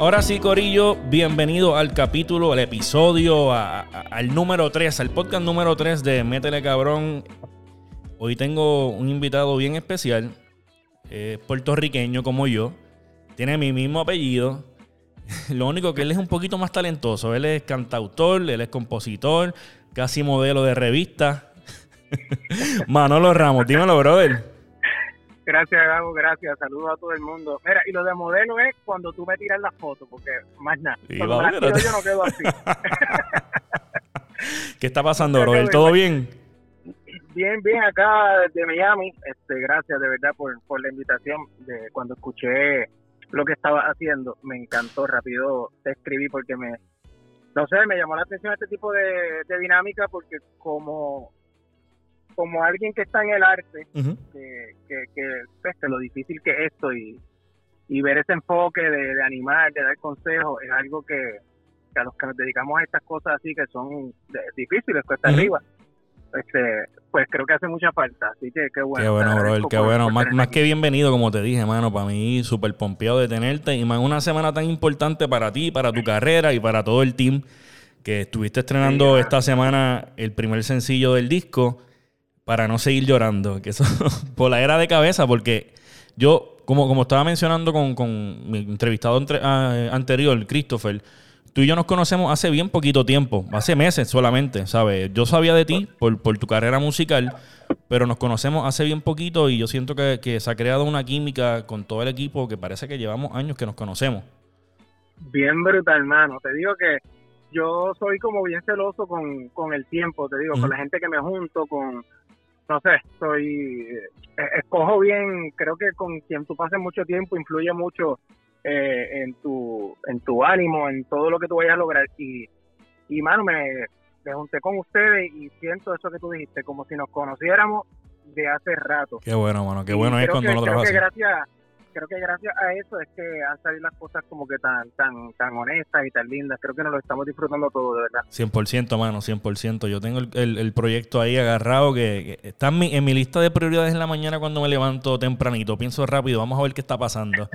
Ahora sí, Corillo, bienvenido al capítulo, al episodio, al número 3, al podcast número 3 de Métele Cabrón. Hoy tengo un invitado bien especial, puertorriqueño como yo, tiene mi mismo apellido. Lo único que él es un poquito más talentoso, él es cantautor, él es compositor, casi modelo de revista. Manolo Ramos, dímelo, brother. Gracias, Gabo, gracias. Saludos a todo el mundo. Mira, y lo de modelo es cuando tú me tiras la foto, porque más nada. Cuando tiro yo no quedo así. ¿Qué está pasando, bro? ¿Todo bien? Bien, bien, acá desde Miami. Este, gracias de verdad por, por la invitación. De cuando escuché lo que estaba haciendo, me encantó. Rápido te escribí porque me, no sé, me llamó la atención este tipo de, de dinámica porque como como alguien que está en el arte, que, que, que pues, lo difícil que es esto y, y ver ese enfoque de, animar, de dar consejos, es algo que, a los que nos dedicamos a estas cosas así que son difíciles, cuesta arriba, este, pues creo que hace mucha falta. Así que qué bueno. Qué bueno, bro, qué bueno. Más, que bienvenido, como te dije, mano, para mí súper pompeado de tenerte y más una semana tan importante para ti, para tu carrera y para todo el team que estuviste estrenando esta semana el primer sencillo del disco para no seguir llorando. Que eso, por la era de cabeza, porque yo, como, como estaba mencionando con, mi entrevistado ah, anterior, Christopher, tú y yo nos conocemos hace bien poquito tiempo, hace meses solamente, ¿sabes? Yo sabía de ti por, por tu carrera musical, pero nos conocemos hace bien poquito y yo siento que, que, se ha creado una química con todo el equipo que parece que llevamos años que nos conocemos. Bien brutal, hermano. Te digo que yo soy como bien celoso con, con el tiempo, te digo, con la gente que me junto, con no sé, soy, eh, escojo bien, creo que con quien tú pases mucho tiempo influye mucho eh, en tu en tu ánimo, en todo lo que tú vayas a lograr. Y, y mano, me, me junté con ustedes y siento eso que tú dijiste, como si nos conociéramos de hace rato. Qué bueno, mano, qué bueno es cuando lo trabajas. Gracias, creo que gracias a eso es que han salido las cosas como que tan tan tan honestas y tan lindas. Creo que nos lo estamos disfrutando todo, de verdad. 100%, mano, 100%. Yo tengo el, el, proyecto ahí agarrado que, está en mi, en mi, lista de prioridades en la mañana cuando me levanto tempranito. Pienso rápido, vamos a ver qué está pasando.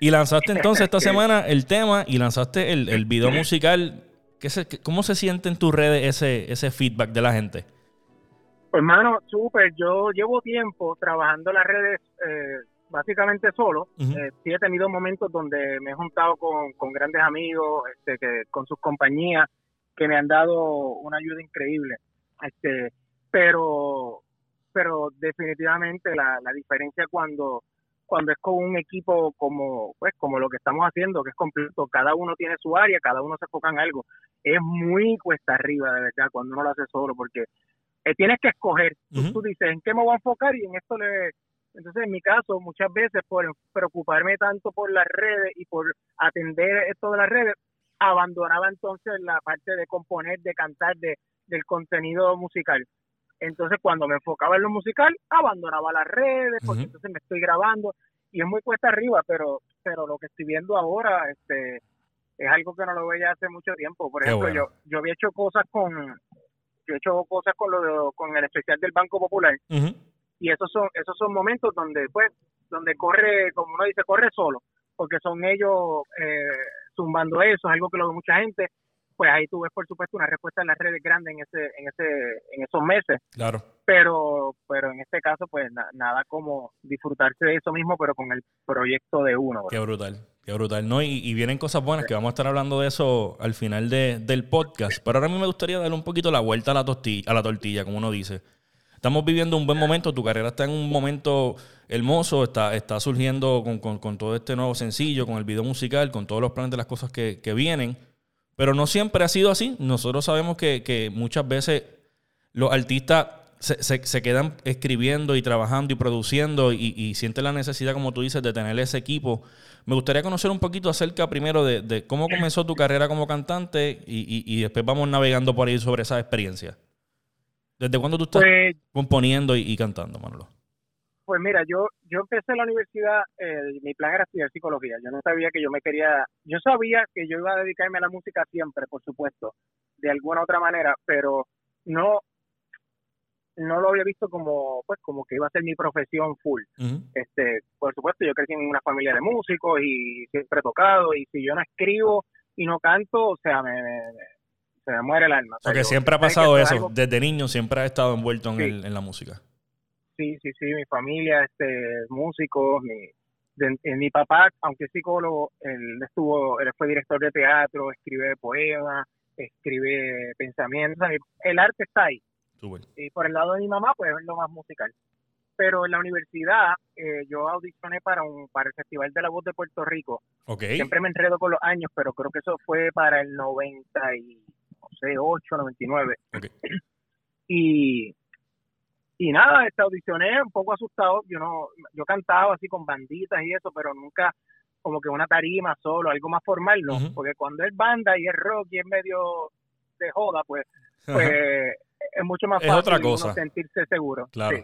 Y lanzaste entonces esta semana el tema y lanzaste el, el video musical. ¿Qué se, ¿Cómo se siente en tus redes ese, ese feedback de la gente? Hermano, súper. Yo llevo tiempo trabajando las redes eh, básicamente solo. Eh, sí he tenido momentos donde me he juntado con, con grandes amigos, este, que, con sus compañías, que me han dado una ayuda increíble. Este, pero, pero definitivamente la, la diferencia cuando cuando es con un equipo como pues como lo que estamos haciendo que es completo cada uno tiene su área cada uno se enfoca en algo es muy cuesta arriba de verdad cuando uno lo hace solo porque eh, tienes que escoger tú, dices en qué me voy a enfocar y en esto le entonces, en mi caso, muchas veces por preocuparme tanto por las redes y por atender esto de las redes, abandonaba entonces la parte de componer, de cantar, de, del contenido musical. Entonces, cuando me enfocaba en lo musical, abandonaba las redes, porque entonces me estoy grabando y es muy cuesta arriba, pero pero lo que estoy viendo ahora este es algo que no lo veía hace mucho tiempo. Por ejemplo, yo yo había hecho cosas con yo he hecho cosas con lo con el especial del Banco Popular y esos son esos son momentos donde pues donde corre como uno dice corre solo porque son ellos eh, zumbando eso es algo que lo ve mucha gente pues ahí tú ves por supuesto una respuesta en las redes grandes en ese en ese en esos meses. Claro. Pero pero en este caso pues nada como disfrutarse de eso mismo pero con el proyecto de uno qué brutal qué brutal no y, vienen cosas buenas que vamos a estar hablando de eso al final de, del podcast pero ahora a mí me gustaría darle un poquito la vuelta a la tortilla a la tortilla como uno dice Estamos viviendo un buen momento, tu carrera está en un momento hermoso, está, está surgiendo con, todo este nuevo sencillo, con el video musical, con todos los planes de las cosas que, vienen, pero no siempre ha sido así. Nosotros sabemos que, muchas veces los artistas se, quedan escribiendo y trabajando y produciendo y, sienten la necesidad, como tú dices, de tener ese equipo. Me gustaría conocer un poquito acerca primero de, cómo comenzó tu carrera como cantante y, y después vamos navegando por ahí sobre esa experiencia. ¿Desde cuándo tú estás pues, componiendo y, cantando, Manolo? Pues mira, yo yo empecé la universidad, eh, mi plan era estudiar psicología. Yo no sabía que yo me quería, yo sabía que yo iba a dedicarme a la música siempre, por supuesto, de alguna otra manera, pero no, no lo había visto como pues como que iba a ser mi profesión full. Este, por supuesto, yo crecí en una familia de músicos y siempre he tocado y si yo no escribo y no canto, o sea, me, se me muere el alma. Porque siempre ha pasado eso, desde niño siempre ha estado envuelto en, el, en la música. Sí, sí, sí, mi familia, este, músicos, mi, eh, mi papá, aunque es psicólogo, él estuvo, él fue director de teatro, escribe poemas, escribe pensamientos, el arte está ahí. Y por el lado de mi mamá, pues es lo más musical. Pero en la universidad, eh, yo audicioné para un para el Festival de la Voz de Puerto Rico. Siempre me enredo con los años, pero creo que eso fue para el 98, 99. Okay. Y y nada, este, audicioné un poco asustado, yo no, yo cantaba así con banditas y eso, pero nunca como que una tarima solo, algo más formal, no, porque cuando es banda y es rock y es medio de joda, pues, pues es mucho más fácil sentirse seguro. Claro.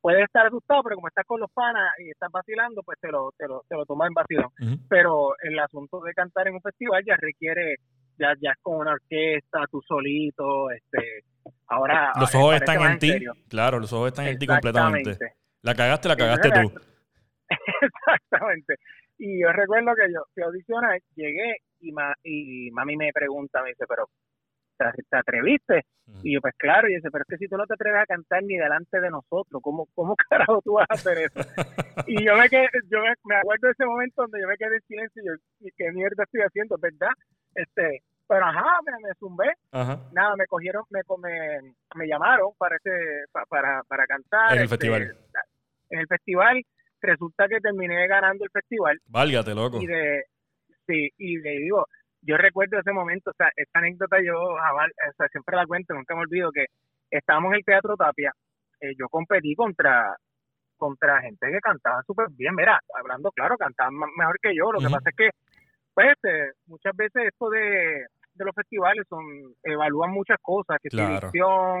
puedes estar asustado, pero como estás con los panas y estás vacilando, pues te lo, te lo, te lo tomas en vacilón. Pero el asunto de cantar en un festival ya requiere, ya, ya es con una orquesta, tú solito, este Ahora. Los ojos están en ti. Claro, los ojos están en ti completamente. La cagaste, la cagaste tú. Exactamente. Y yo recuerdo que yo fui audicioné, llegué y, y mami me pregunta, me dice, pero ¿te, atreviste? Y yo, pues claro, y dice, pero es que si tú no te atreves a cantar ni delante de nosotros, ¿cómo, cómo carajo tú vas a hacer eso? y yo me quedé, yo me, acuerdo de ese momento donde yo me quedé en silencio y yo, ¿qué mierda estoy haciendo? ¿Verdad? Este, pero ajá, me, me zumbé. Nada, me cogieron, me, me, me llamaron para, ese, para, para cantar. En el este, festival. En el festival. Resulta que terminé ganando el festival. Válgate, loco. Y de, sí, y le digo, yo recuerdo ese momento, o sea, esta anécdota yo o sea, siempre la cuento, nunca me olvido que estábamos en el Teatro Tapia, eh, yo competí contra contra gente que cantaba súper bien, mira, hablando claro, cantaban mejor que yo, lo que pasa es que pues este, muchas veces esto de, de los festivales son evalúan muchas cosas, que claro.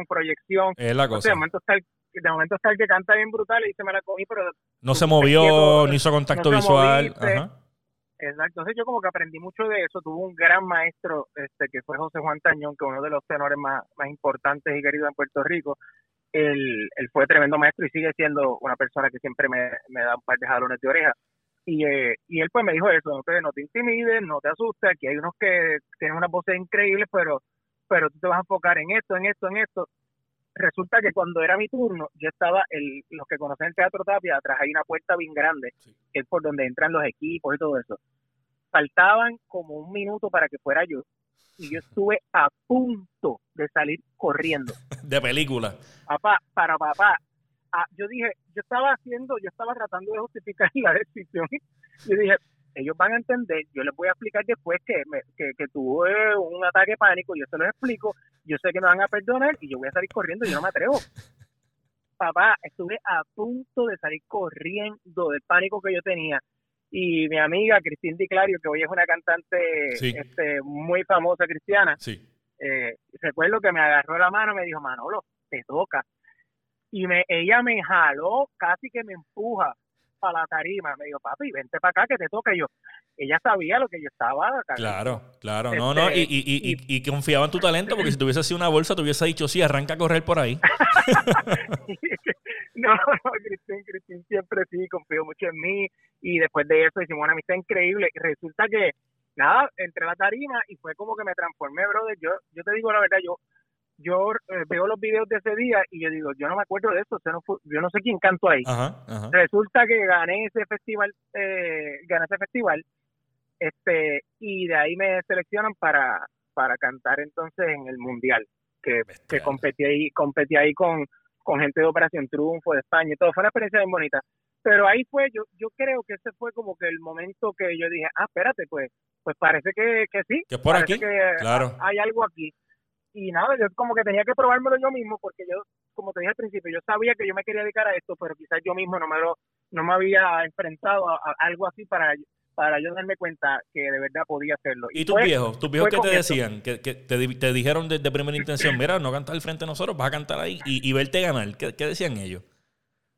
proyección. Es la cosa. de momento está el, de momento está el que canta bien brutal y dice me la cogí, pero no se movió, no hizo contacto visual. Exacto, entonces yo como que aprendí mucho de eso, tuve un gran maestro este que fue José Juan Tañón, que uno de los tenores más, más importantes y queridos en Puerto Rico. Él, él fue tremendo maestro y sigue siendo una persona que siempre me, me da un par de jalones de oreja. Y, eh, y él pues me dijo eso, no te, no te intimides, no te asustes, aquí hay unos que tienen una voces increíbles, pero, pero tú te vas a enfocar en esto, en esto, en esto. Resulta que cuando era mi turno, yo estaba, el, los que conocen el Teatro Tapia, atrás hay una puerta bien grande, que es por donde entran los equipos y todo eso. Faltaban como un minuto para que fuera yo, y yo estuve a punto de salir corriendo. De película. Papá, para papá, Ah, yo dije, yo estaba haciendo, yo estaba tratando de justificar la decisión. Yo dije, ellos van a entender, yo les voy a explicar después que, me, que, que tuve un ataque de pánico, yo se los explico, yo sé que me van a perdonar y yo voy a salir corriendo, yo no me atrevo. Papá, estuve a punto de salir corriendo del pánico que yo tenía. Y mi amiga Cristina Di Clario, que hoy es una cantante este, muy famosa cristiana, sí. eh, recuerdo que me agarró la mano y me dijo, Manolo, te toca y me, ella me jaló, casi que me empuja para la tarima. Me dijo, papi, vente para acá que te toca. yo, ella sabía lo que yo estaba. Claro, claro, no, no, este, y, y, y, y, confiaba en tu talento, porque si tuviese sido una bolsa, te hubiese dicho, sí, arranca a correr por ahí. no, no, Cristín, Cristín siempre sí, confío mucho en mí, y después de eso hicimos una amistad increíble, y resulta que, nada, entré a la tarima y fue como que me transformé, brother. Yo, yo te digo la verdad, yo yo eh, veo los videos de ese día y yo digo, yo no me acuerdo de eso, yo no sé quién cantó ahí. Resulta que gané ese festival, eh, gané ese festival, este, y de ahí me seleccionan para, para cantar entonces en el mundial, que, que competí ahí, competí ahí con, con gente de Operación Triunfo de España y todo, fue una experiencia bien bonita. Pero ahí fue, yo, yo creo que ese fue como que el momento que yo dije, ah, espérate, pues, pues parece que, que sí. Que por aquí, claro. Hay algo aquí y nada, yo como que tenía que probármelo yo mismo porque yo, como te dije al principio, yo sabía que yo me quería dedicar a esto, pero quizás yo mismo no me lo, no me había enfrentado a, algo así para para yo darme cuenta que de verdad podía hacerlo. ¿Y, tus viejos? ¿Tus viejos qué te decían? Que, te, te, dijeron de, primera intención, mira, no cantas al frente de nosotros, vas a cantar ahí y, verte ganar. ¿Qué, decían ellos?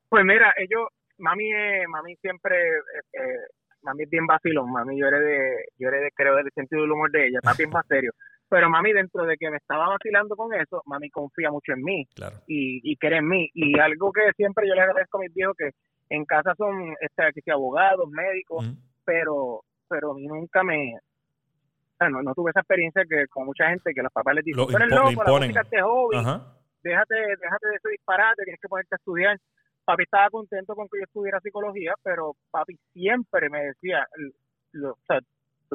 Pues mira, ellos, mami, mami siempre, eh, eh, mami es bien vacilón, mami yo eres de, yo eres de, creo del sentido del humor de ella, está bien más serio pero mami dentro de que me estaba vacilando con eso, mami confía mucho en mí y, y cree en mí. Y algo que siempre yo le agradezco a mis viejos que en casa son este, que abogados, médicos, pero pero a mí nunca me... no, no tuve esa experiencia que con mucha gente que los papás les dicen, tú eres loco, la música es hobby, déjate, déjate de ese disparate, tienes que ponerte a estudiar. Papi estaba contento con que yo estudiara psicología, pero papi siempre me decía, o sea,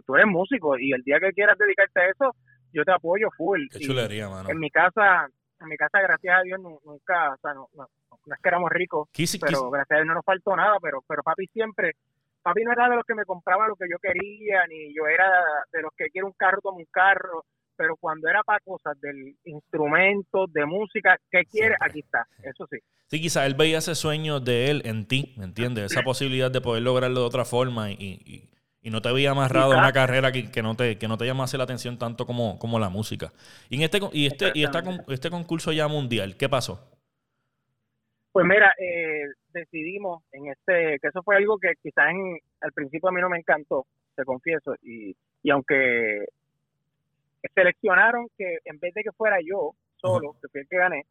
tú eres músico y el día que quieras dedicarte a eso, yo te apoyo full. Qué chulería, mano. En mi casa, en mi casa, gracias a Dios, nunca, o sea, no, no, es que éramos ricos, pero gracias a Dios no nos faltó nada, pero, pero papi siempre, papi no era de los que me compraba lo que yo quería, ni yo era de los que quiero un carro, como un carro, pero cuando era para cosas del instrumento, de música, ¿qué quiere? Aquí está, eso sí. Sí, quizás él veía ese sueño de él en ti, ¿me entiendes? Esa posibilidad de poder lograrlo de otra forma y, y no te había amarrado a una carrera que, que, no te, que no te llamase la atención tanto como, como la música. Y en este y este y esta, este concurso ya mundial, ¿qué pasó? Pues mira, eh, decidimos en este, que eso fue algo que quizás al principio a mí no me encantó, te confieso, y, y aunque seleccionaron que en vez de que fuera yo solo, que fui el que gané,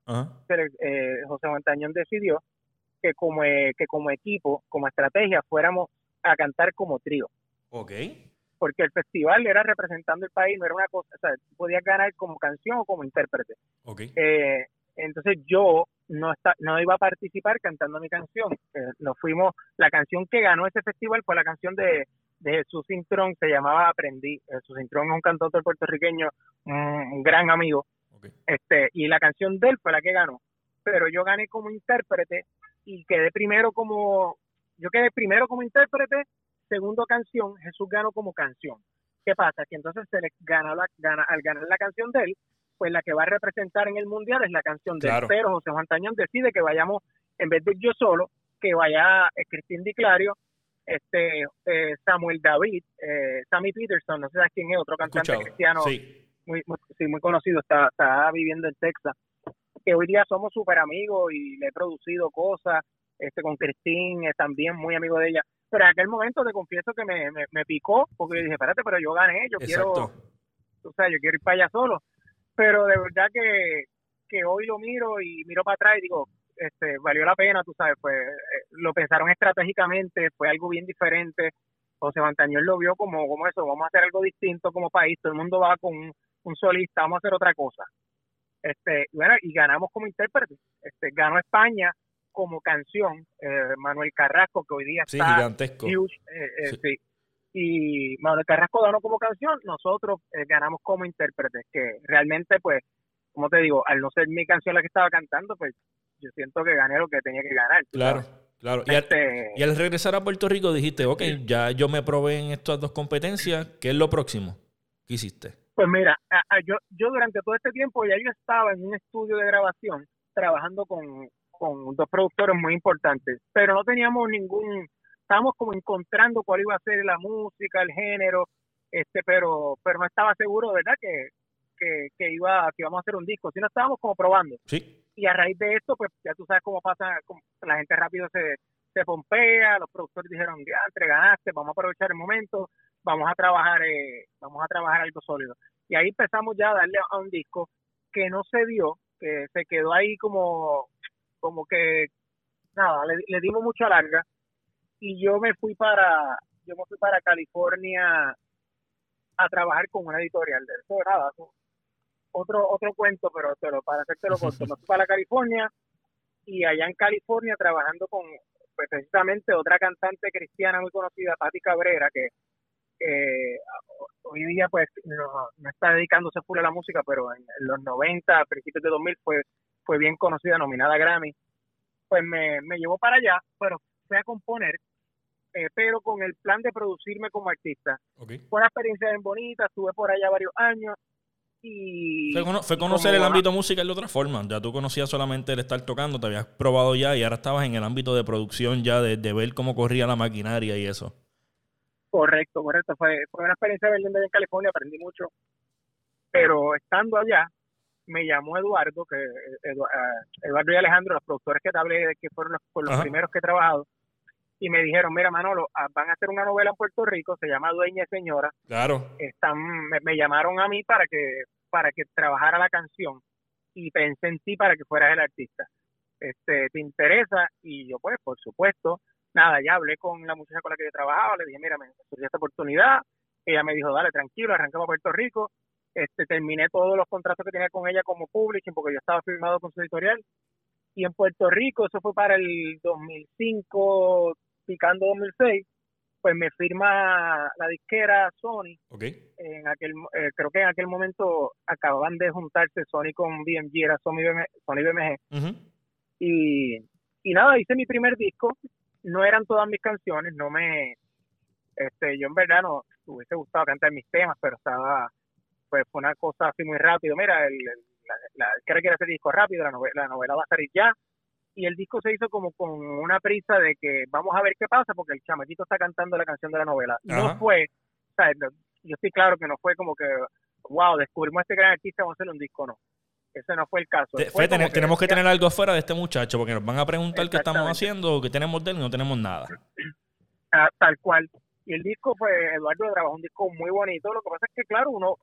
eh, José Montañón decidió que como, eh, que como equipo, como estrategia, fuéramos a cantar como trío. Ok. Porque el festival era representando el país, no era una cosa, o sea, podías ganar como canción o como intérprete. Ok. Eh, entonces yo no está, no iba a participar cantando mi canción. Eh, nos fuimos, la canción que ganó ese festival fue la canción de, de Jesús Intrón, se llamaba Aprendí. Jesús Intrón es un cantautor puertorriqueño, un, gran amigo. Este, y la canción de él fue la que ganó. Pero yo gané como intérprete y quedé primero como, yo quedé primero como intérprete segundo canción, Jesús ganó como canción. ¿Qué pasa? Que entonces se le gana, la, gana al ganar la canción de él, pues la que va a representar en el mundial es la canción de él. Pero José Juan Tañón decide que vayamos, en vez de yo solo, que vaya eh, Cristín Di Clario, este, eh, Samuel David, eh, Sammy Peterson, no sé quién es, otro cantante cristiano Muy, muy, conocido, está, está viviendo en Texas, que hoy día somos súper amigos y le he producido cosas, este con Cristín, es también muy amigo de ella. Pero en aquel momento te confieso que me, me, picó, porque yo dije, espérate, pero yo gané, yo quiero, o sea, yo quiero ir para allá solo. Pero de verdad que, que hoy lo miro y miro para atrás y digo, este, valió la pena, tú sabes, pues eh, lo pensaron estratégicamente, fue algo bien diferente. José Montañón lo vio como, como eso, vamos a hacer algo distinto como país, todo el mundo va con un, solista, vamos a hacer otra cosa. Este, bueno, y ganamos como intérprete. Este, ganó España, como canción, eh, Manuel Carrasco, que hoy día está gigantesco. Eh, eh, sí. Y Manuel Carrasco ganó como canción, nosotros ganamos como intérpretes, que realmente, pues, como te digo, al no ser mi canción la que estaba cantando, pues yo siento que gané lo que tenía que ganar. Claro, claro. Y al, este y al, regresar a Puerto Rico dijiste, ok, ya yo me probé en estas dos competencias, ¿qué es lo próximo? ¿Qué hiciste? Pues mira, yo, yo durante todo este tiempo ya yo estaba en un estudio de grabación trabajando con, con dos productores muy importantes, pero no teníamos ningún, estábamos como encontrando cuál iba a ser la música, el género, este, pero, pero no estaba seguro, ¿verdad? Que, que, que iba, que íbamos a hacer un disco, sino estábamos como probando. Sí. Y a raíz de esto, pues ya tú sabes cómo pasa, la gente rápido se, se pompea, los productores dijeron, ya, ganaste, vamos a aprovechar el momento, vamos a trabajar, eh, vamos a trabajar algo sólido. Y ahí empezamos ya a darle a un disco que no se dio, que se quedó ahí como como que nada, le, dimos mucha larga. Y yo me fui para yo me fui para California a trabajar con una editorial de eso nada otro otro cuento pero, pero para hacerte lo corto. Me fui para California y allá en California trabajando con pues, precisamente otra cantante cristiana muy conocida Patti Cabrera que hoy día pues no, está dedicándose full a la música pero en, los 90 a principios de 2000 fue fue bien conocida, nominada a Grammy, pues me, me llevó para allá, pero fui a componer, eh, pero con el plan de producirme como artista. Fue una experiencia bien bonita, estuve por allá varios años y... Fue, conocer el ámbito musical de otra forma, ya tú conocías solamente el estar tocando, te habías probado ya y ahora estabas en el ámbito de producción ya, de, ver cómo corría la maquinaria y eso. Correcto, correcto. Fue, fue una experiencia bien en California, aprendí mucho. Pero estando allá, me llamó Eduardo, que eh, Eduardo y Alejandro, los productores que te hablé, que fueron los, primeros que he trabajado, y me dijeron, mira Manolo, ah, van a hacer una novela en Puerto Rico, se llama Dueña y Señora. Claro. Están, me, llamaron a mí para que, para que trabajara la canción y pensé en ti para que fueras el artista. Este, ¿Te interesa? Y yo pues, por supuesto, nada, ya hablé con la muchacha con la que yo trabajaba, le dije, mira, me surgió esta oportunidad, ella me dijo, dale, tranquilo, arrancamos a Puerto Rico, este, terminé todos los contratos que tenía con ella como publishing porque yo estaba firmado con su editorial y en Puerto Rico, eso fue para el 2005, picando 2006, pues me firma la disquera Sony. En aquel, eh, creo que en aquel momento acababan de juntarse Sony con BMG, era Sony, BMG. Sony BMG. y, y nada, hice mi primer disco. No eran todas mis canciones, no me. este Yo en verdad no hubiese gustado cantar mis temas, pero estaba. Pues fue una cosa así muy rápido. Mira, el, la, la quiere hacer disco rápido, la novela, la novela va a salir ya. Y el disco se hizo como con una prisa de que vamos a ver qué pasa porque el chamaquito está cantando la canción de la novela. No fue, o sea, yo estoy claro que no fue como que, wow, descubrimos a este gran artista, vamos a hacerle un disco, no. Ese no fue el caso. tenemos que tener algo fuera de este muchacho porque nos van a preguntar qué estamos haciendo, qué tenemos de él y no tenemos nada. Ah, tal cual. Y el disco, fue Eduardo trabajó un disco muy bonito. Lo que pasa es que, claro, uno,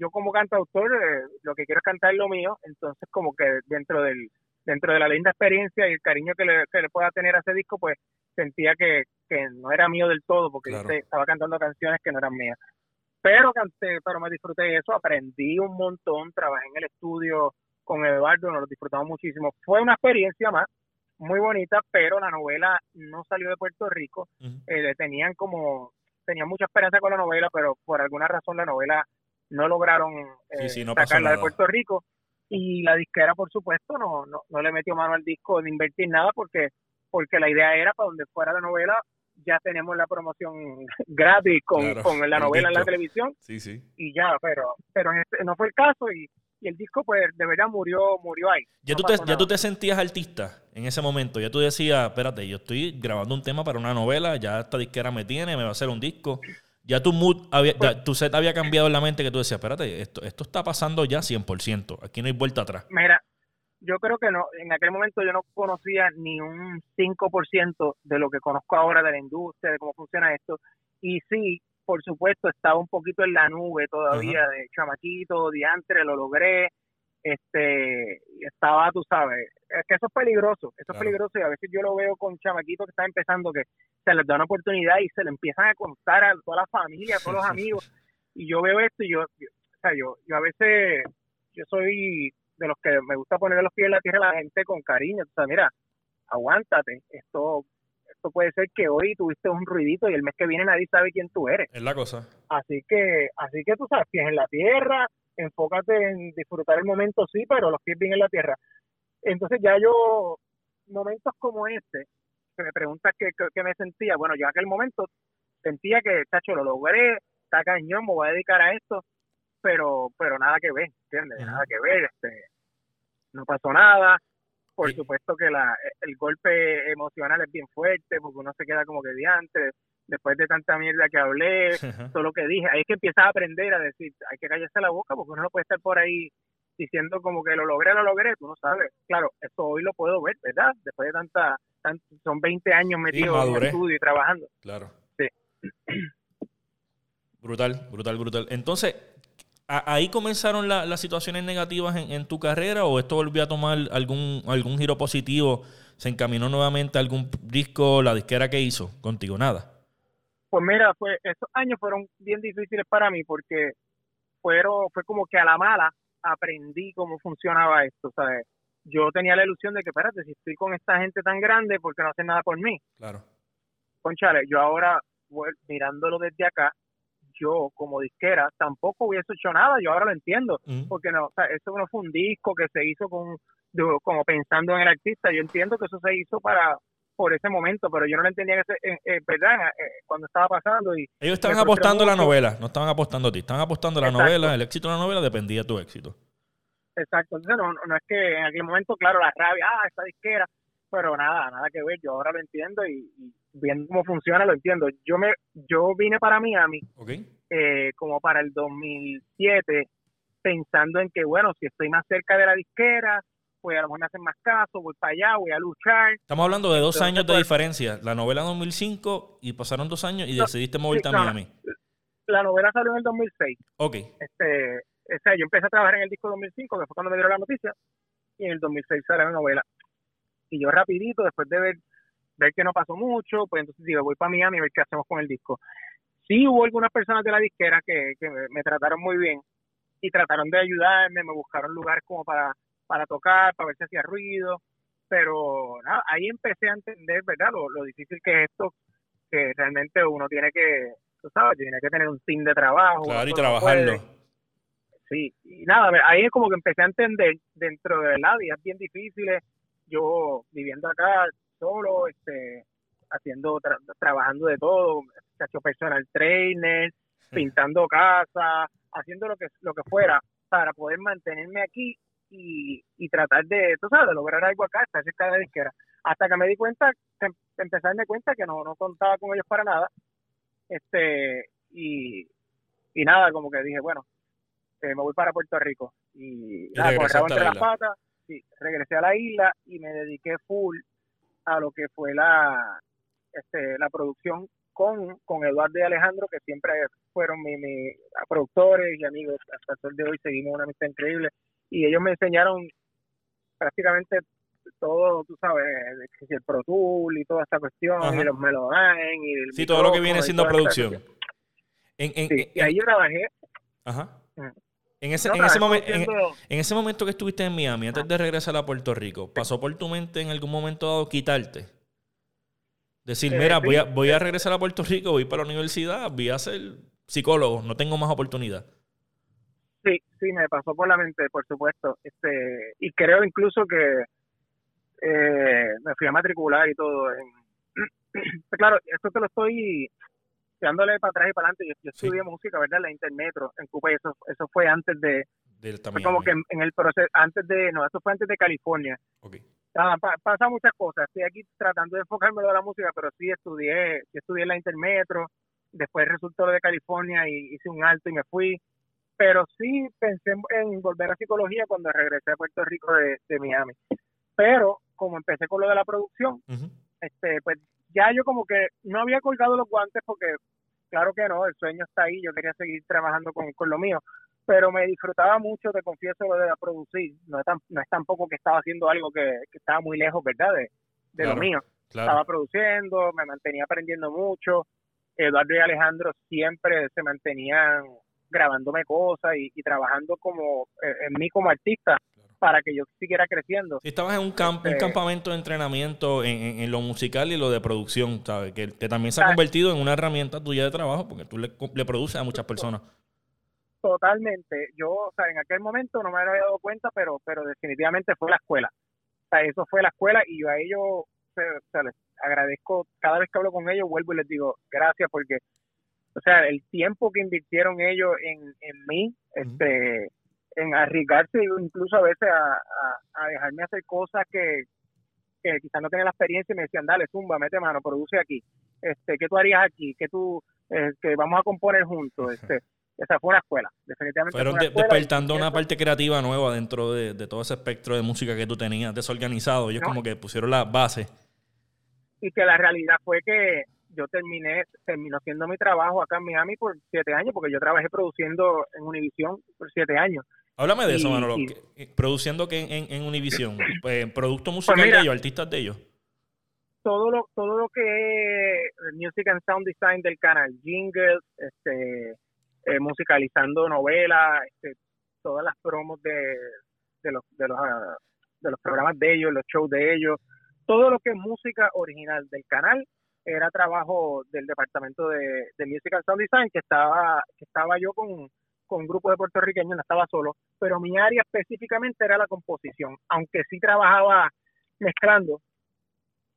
yo como cantautor eh, lo que quiero es cantar lo mío, entonces como que dentro del dentro de la linda experiencia y el cariño que le, que le pueda tener a ese disco, pues sentía que, que no era mío del todo porque estaba cantando canciones que no eran mías. Pero canté, pero me disfruté de eso, aprendí un montón, trabajé en el estudio con Eduardo, nos lo disfrutamos muchísimo. Fue una experiencia más, muy bonita, pero la novela no salió de Puerto Rico. eh, tenían como, tenían mucha esperanza con la novela, pero por alguna razón la novela no lograron eh, sacarla de Puerto Rico. Y la disquera por supuesto no, no, no le metió mano al disco de invertir nada porque porque la idea era para donde fuera la novela ya tenemos la promoción gratis con, con la novela en la televisión. Sí, sí. y ya pero pero este no fue el caso y, y, el disco pues de verdad murió murió ahí. Ya tú te ya tú te sentías artista en ese momento. Ya tú decías espérate yo estoy grabando un tema para una novela ya esta disquera me tiene me va a hacer un disco ya tu mood, había, ya, tu set había cambiado en la mente que tú decías, espérate, esto, esto está pasando ya 100%, aquí no hay vuelta atrás. Mira, yo creo que no, en aquel momento yo no conocía ni un 5% de lo que conozco ahora de la industria, de cómo funciona esto, y sí, por supuesto, estaba un poquito en la nube todavía de chamaquito, diantre, lo logré, este estaba, tú sabes, es que eso es peligroso, eso es peligroso y a veces yo lo veo con chamaquitos que están empezando que se les da una oportunidad y se le empiezan a contar a toda la familia, a todos los amigos y yo veo esto y yo, o sea, yo, yo a veces, yo soy de los que me gusta poner los pies en la tierra a la gente con cariño, o sea, mira, aguántate, esto esto puede ser que hoy tuviste un ruidito y el mes que viene nadie sabe quién tú eres. Es la cosa. Así que, así que tú sabes, pies en la tierra, enfócate en disfrutar el momento, sí, pero los pies bien en la tierra. Entonces ya yo, momentos como este, que me preguntas qué, me sentía, bueno, yo en aquel momento sentía que, tacho, lo logré, está cañón, me voy a dedicar a esto, pero pero nada que ver, ¿entiendes? Nada que ver, este, no pasó nada. Por supuesto que la, el golpe emocional es bien fuerte, porque uno se queda como que diante, después de tanta mierda que hablé, todo lo que dije, ahí es que empiezas a aprender a decir, hay que callarse la boca porque uno no puede estar por ahí diciendo como que lo logré, lo logré, tú no sabes. Claro, eso hoy lo puedo ver, ¿verdad? Después de tanta, son 20 años metido en el estudio y trabajando. Claro. Sí. Brutal, brutal, brutal. Entonces, ¿ahí comenzaron las situaciones negativas en, en, tu carrera o esto volvió a tomar algún, algún giro positivo? ¿Se encaminó nuevamente a algún disco, la disquera que hizo contigo? Nada. Pues mira, fue, esos años fueron bien difíciles para mí porque fueron, fue como que a la mala aprendí cómo funcionaba esto, ¿sabes? Yo tenía la ilusión de que, espérate, si estoy con esta gente tan grande, ¿por qué no hacen nada por mí? Claro. Conchale, yo ahora, mirándolo desde acá, yo como disquera tampoco hubiese hecho nada, yo ahora lo entiendo, porque no, o sea, eso no fue un disco que se hizo con como pensando en el artista, yo entiendo que eso se hizo para por ese momento, pero yo no lo entendía que eh, eh, verdad eh, cuando estaba pasando y ellos estaban apostando a la novela, no estaban apostando a ti, estaban apostando a la novela, el éxito de la novela dependía de tu éxito. Exacto, entonces no, no es que en aquel momento, claro, la rabia, ah, esta disquera, pero nada, nada que ver, yo ahora lo entiendo y, viendo cómo funciona lo entiendo. Yo me yo vine para Miami eh, como para el 2007 pensando en que, bueno, si estoy más cerca de la disquera, pues a lo mejor me hacen más caso, voy para allá, voy a luchar. Estamos hablando de dos años de pues, diferencia. La novela 2005 y pasaron dos años y decidiste moverte a Miami. La novela salió en el 2006. Ok. Este, o sea, yo empecé a trabajar en el disco 2005, que fue cuando me dieron la noticia, y en el 2006 salió la novela. Y yo rapidito, después de ver, ver que no pasó mucho, pues entonces digo, voy para Miami a ver qué hacemos con el disco. Sí hubo algunas personas de la disquera que, que me trataron muy bien y trataron de ayudarme, me buscaron lugares como para para tocar, para ver si hacía ruido, pero nada, ahí empecé a entender, ¿verdad? Lo, lo difícil que es esto, que realmente uno tiene que, tú sabes, tiene que tener un team de trabajo. Claro, y trabajarlo. Sí, y nada, ahí es como que empecé a entender dentro de la días bien difíciles, yo viviendo acá solo, este, haciendo, trabajando de todo, hecho personal trainer, pintando casa, haciendo lo que, lo que fuera para poder mantenerme aquí y, y tratar de, tú sabes, de lograr algo acá, estar cerca de la disquera. Hasta que me di cuenta, empecé a darme cuenta que no, no contaba con ellos para nada. Este, y, y nada, como que dije, bueno, eh, me voy para Puerto Rico. Y, nada, entre las patas, sí, regresé a la isla y me dediqué full a lo que fue la, este, la producción con, con Eduardo y Alejandro, que siempre fueron mis mi productores y amigos. Hasta el sol de hoy seguimos una amistad increíble y ellos me enseñaron prácticamente todo, tú sabes, el Pro Tool y toda esta cuestión, y los Melodyne y el Sí, todo lo que viene siendo producción. y ahí yo trabajé. Ajá. En ese, en, ese en, ese momento que estuviste en Miami, antes de regresar a Puerto Rico, ¿pasó por tu mente en algún momento dado quitarte? Decir, eh, mira, voy, a, voy a regresar a Puerto Rico, voy para la universidad, voy a ser psicólogo, no tengo más oportunidad. Sí, sí, me pasó por la mente, por supuesto. Este, y creo incluso que eh, me fui a matricular y todo. claro, esto te lo estoy dándole para atrás y para adelante. Yo, estudié música, ¿verdad? La Intermetro en Cuba y eso, eso fue antes de... fue como que en, el proceso, antes de... No, eso fue antes de California. Okay. Ah, pasa muchas cosas. Estoy aquí tratando de enfocarme en la música, pero sí estudié, sí estudié la Intermetro. Después resultó lo de California y hice un alto y me fui pero sí pensé en volver a psicología cuando regresé a Puerto Rico de, Miami. Pero como empecé con lo de la producción, este pues ya yo como que no había colgado los guantes porque claro que no, el sueño está ahí, yo quería seguir trabajando con, lo mío, pero me disfrutaba mucho, te confieso, lo de la producir, no es, no es tampoco que estaba haciendo algo que, estaba muy lejos, ¿verdad? De, lo mío. Estaba produciendo, me mantenía aprendiendo mucho, Eduardo y Alejandro siempre se mantenían grabándome cosas y, trabajando como eh, en mí como artista para que yo siguiera creciendo. Si estabas en un, camp, un este, campamento de entrenamiento en, lo musical y lo de producción, ¿sabes? Que, también se ha convertido en una herramienta tuya de trabajo porque tú le, le produces a muchas personas. Totalmente. Yo, o sea, en aquel momento no me había dado cuenta, pero pero definitivamente fue la escuela. O sea, eso fue la escuela y yo a ellos o sea, les agradezco, cada vez que hablo con ellos vuelvo y les digo gracias porque o sea, el tiempo que invirtieron ellos en, en mí, este, en arriesgarse incluso a veces a, dejarme hacer cosas que, que quizás no tenían la experiencia y me decían, dale, zumba, mete mano, produce aquí, este, ¿qué tú harías aquí? ¿Qué tú, eh, que vamos a componer juntos? Este, esa fue una escuela, definitivamente. Fueron despertando una parte creativa nueva dentro de, todo ese espectro de música que tú tenías desorganizado. Ellos como que pusieron la base. Y que la realidad fue que yo terminé, terminó haciendo mi trabajo acá en Miami por siete años, porque yo trabajé produciendo en Univision por siete años. Háblame de eso, Manolo. Eh, ¿Produciendo que en, en Univision? Pues, ¿Producto musical pues de ellos, artistas de ellos? Todo lo, todo lo que es Music and Sound Design del canal, jingles, este, eh, musicalizando novelas, este, todas las promos de, de, los, de, los, ah, de los programas de ellos, los shows de ellos, todo lo que es música original del canal era trabajo del departamento de, de Music and Sound Design, que estaba, que estaba yo con, con un grupo de puertorriqueños, no estaba solo, pero mi área específicamente era la composición, aunque sí trabajaba mezclando,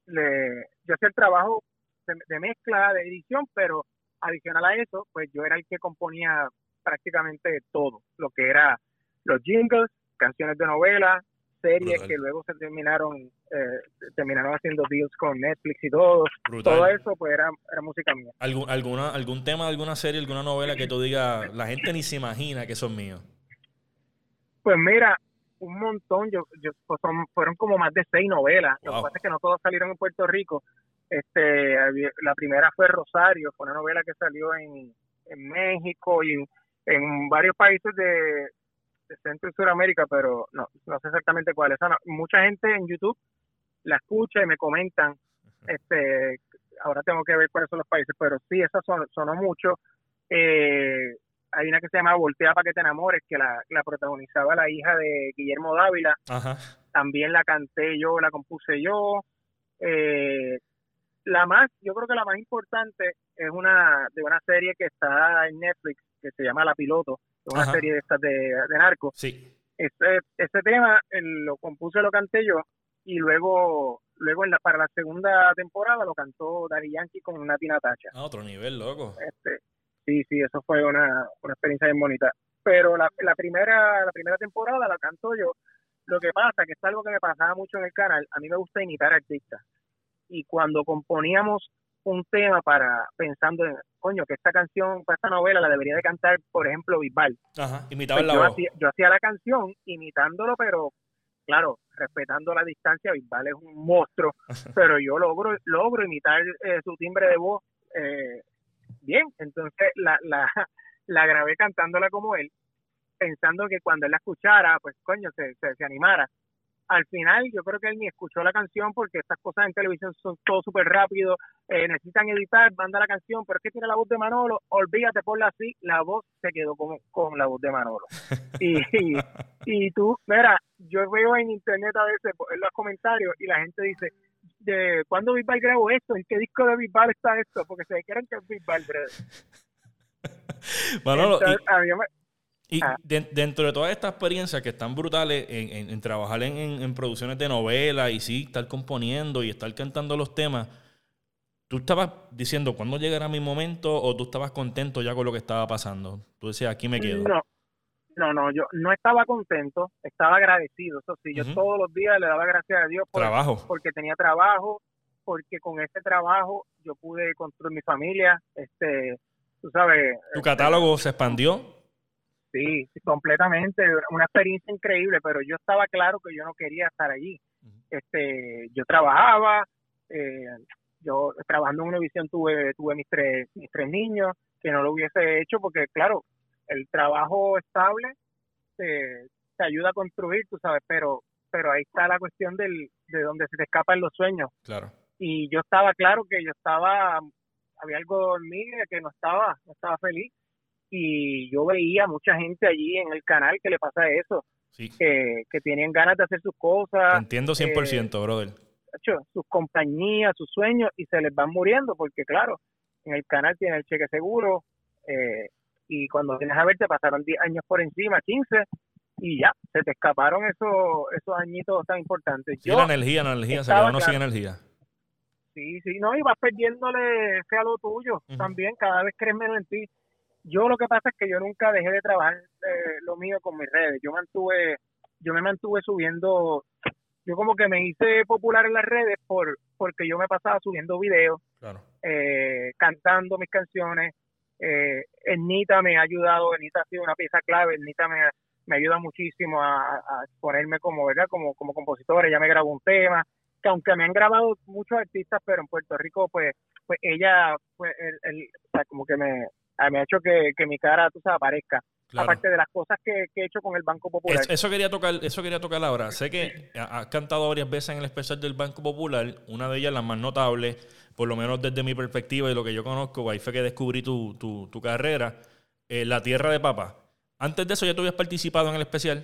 le, yo hacía el trabajo de, mezcla, de edición, pero adicional a eso, pues yo era el que componía prácticamente todo, lo que era los jingles, canciones de novela, series que luego se terminaron eh, terminaron haciendo deals con Netflix y todo. Todo eso pues era, era música mía. ¿Algún, alguna, ¿Algún tema, alguna serie, alguna novela que tú digas, la gente ni se imagina que son míos? Pues mira, un montón, yo, yo pues, son, fueron como más de seis novelas. Lo que pasa es que no todas salieron en Puerto Rico. Este, la primera fue Rosario, fue una novela que salió en, en México y en, varios países de, Centro y Sudamérica, pero no, no sé exactamente cuáles. mucha gente en YouTube la escucha y me comentan, este, ahora tengo que ver cuáles son los países, pero sí, esa son, sonó mucho. Eh, hay una que se llama Voltea para que te enamores, que la, la protagonizaba la hija de Guillermo Dávila. También la canté yo, la compuse yo. Eh, la más, yo creo que la más importante es una de una serie que está en Netflix que se llama La Piloto, una serie de estas de, de narco. Sí. Ese, ese tema lo compuse, lo canté yo y luego luego en la, para la segunda temporada lo cantó Daddy Yankee con Nati Natacha. A otro nivel, loco. Este, sí, sí, eso fue una, una experiencia bien bonita. Pero la, la primera la primera temporada la canto yo. Lo que pasa, que es algo que me pasaba mucho en el canal, a mí me gusta imitar artistas. Y cuando componíamos un tema para pensando en, coño, que esta canción, esta novela la debería de cantar, por ejemplo, Bisbal. Ajá, imitaba pues la yo Hacía, yo hacía la canción imitándolo, pero claro, respetando la distancia, Bisbal es un monstruo, pero yo logro logro imitar eh, su timbre de voz eh, bien, entonces la, la, la grabé cantándola como él, pensando que cuando él la escuchara, pues coño, se, se, animara. Al final yo creo que él ni escuchó la canción porque estas cosas en televisión son todo súper rápido, eh, necesitan editar, manda la canción, pero es que tiene la voz de Manolo, olvídate, ponla así, la voz se quedó con, con la voz de Manolo. Y, y, tú, mira, yo veo en internet a veces en los comentarios y la gente dice, de cuándo Bisbal grabó esto, en qué disco de Bisbal está esto, porque se quieren que es Bisbal, Manolo, y, ah. dentro de todas estas experiencias que están brutales en, trabajar en, producciones de novelas y sí, estar componiendo y estar cantando los temas, ¿tú estabas diciendo cuándo llegará mi momento o tú estabas contento ya con lo que estaba pasando? Tú decías, aquí me quedo. No, no, no, yo no estaba contento, estaba agradecido, eso sí, yo todos los días le daba gracias a Dios por, trabajo. porque tenía trabajo, porque con ese trabajo yo pude construir mi familia, este, tú sabes. ¿Tu catálogo se expandió? Sí, completamente, una experiencia increíble, pero yo estaba claro que yo no quería estar allí. Este, yo trabajaba, eh, yo trabajando en una visión tuve tuve mis tres mis tres niños que no lo hubiese hecho porque claro el trabajo estable te, ayuda a construir, tú sabes, pero pero ahí está la cuestión del, de donde se te escapan los sueños. Claro. Y yo estaba claro que yo estaba, había algo en mí que no estaba, no estaba feliz. Y yo veía mucha gente allí en el canal que le pasa eso, que, que tienen ganas de hacer sus cosas. entiendo 100%, eh, brother. Sus compañías, sus sueños, y se les van muriendo, porque claro, en el canal tiene el cheque seguro, eh, y cuando vienes a ver te pasaron 10 años por encima, 15, y ya, se te escaparon esos, esos añitos tan importantes. Sí, la energía, la energía, se quedó no sin energía. Sí, sí, no, y vas perdiéndole fe a lo tuyo también, cada vez crees menos en ti. Yo lo que pasa es que yo nunca dejé de trabajar eh, lo mío con mis redes. Yo mantuve, yo me mantuve subiendo, yo como que me hice popular en las redes por porque yo me pasaba subiendo videos, eh, cantando mis canciones, eh, Ernita me ha ayudado, Ernita ha sido una pieza clave, Ernita me, me ayuda muchísimo a, a ponerme como, ¿verdad? Como, como compositora, ella me grabó un tema, que aunque me han grabado muchos artistas, pero en Puerto Rico, pues, pues ella, pues, el, como que me, me ha hecho que, que mi cara, tú sabes, aparezca. Aparte de las cosas que, he hecho con el Banco Popular. Eso, quería tocar, eso quería tocar ahora. Sé que has cantado varias veces en el especial del Banco Popular, una de ellas, la más notable, por lo menos desde mi perspectiva y lo que yo conozco, ahí fue que descubrí tu, tu, tu carrera, eh, La Tierra de Papa. Antes de eso, ¿ya tú habías participado en el especial?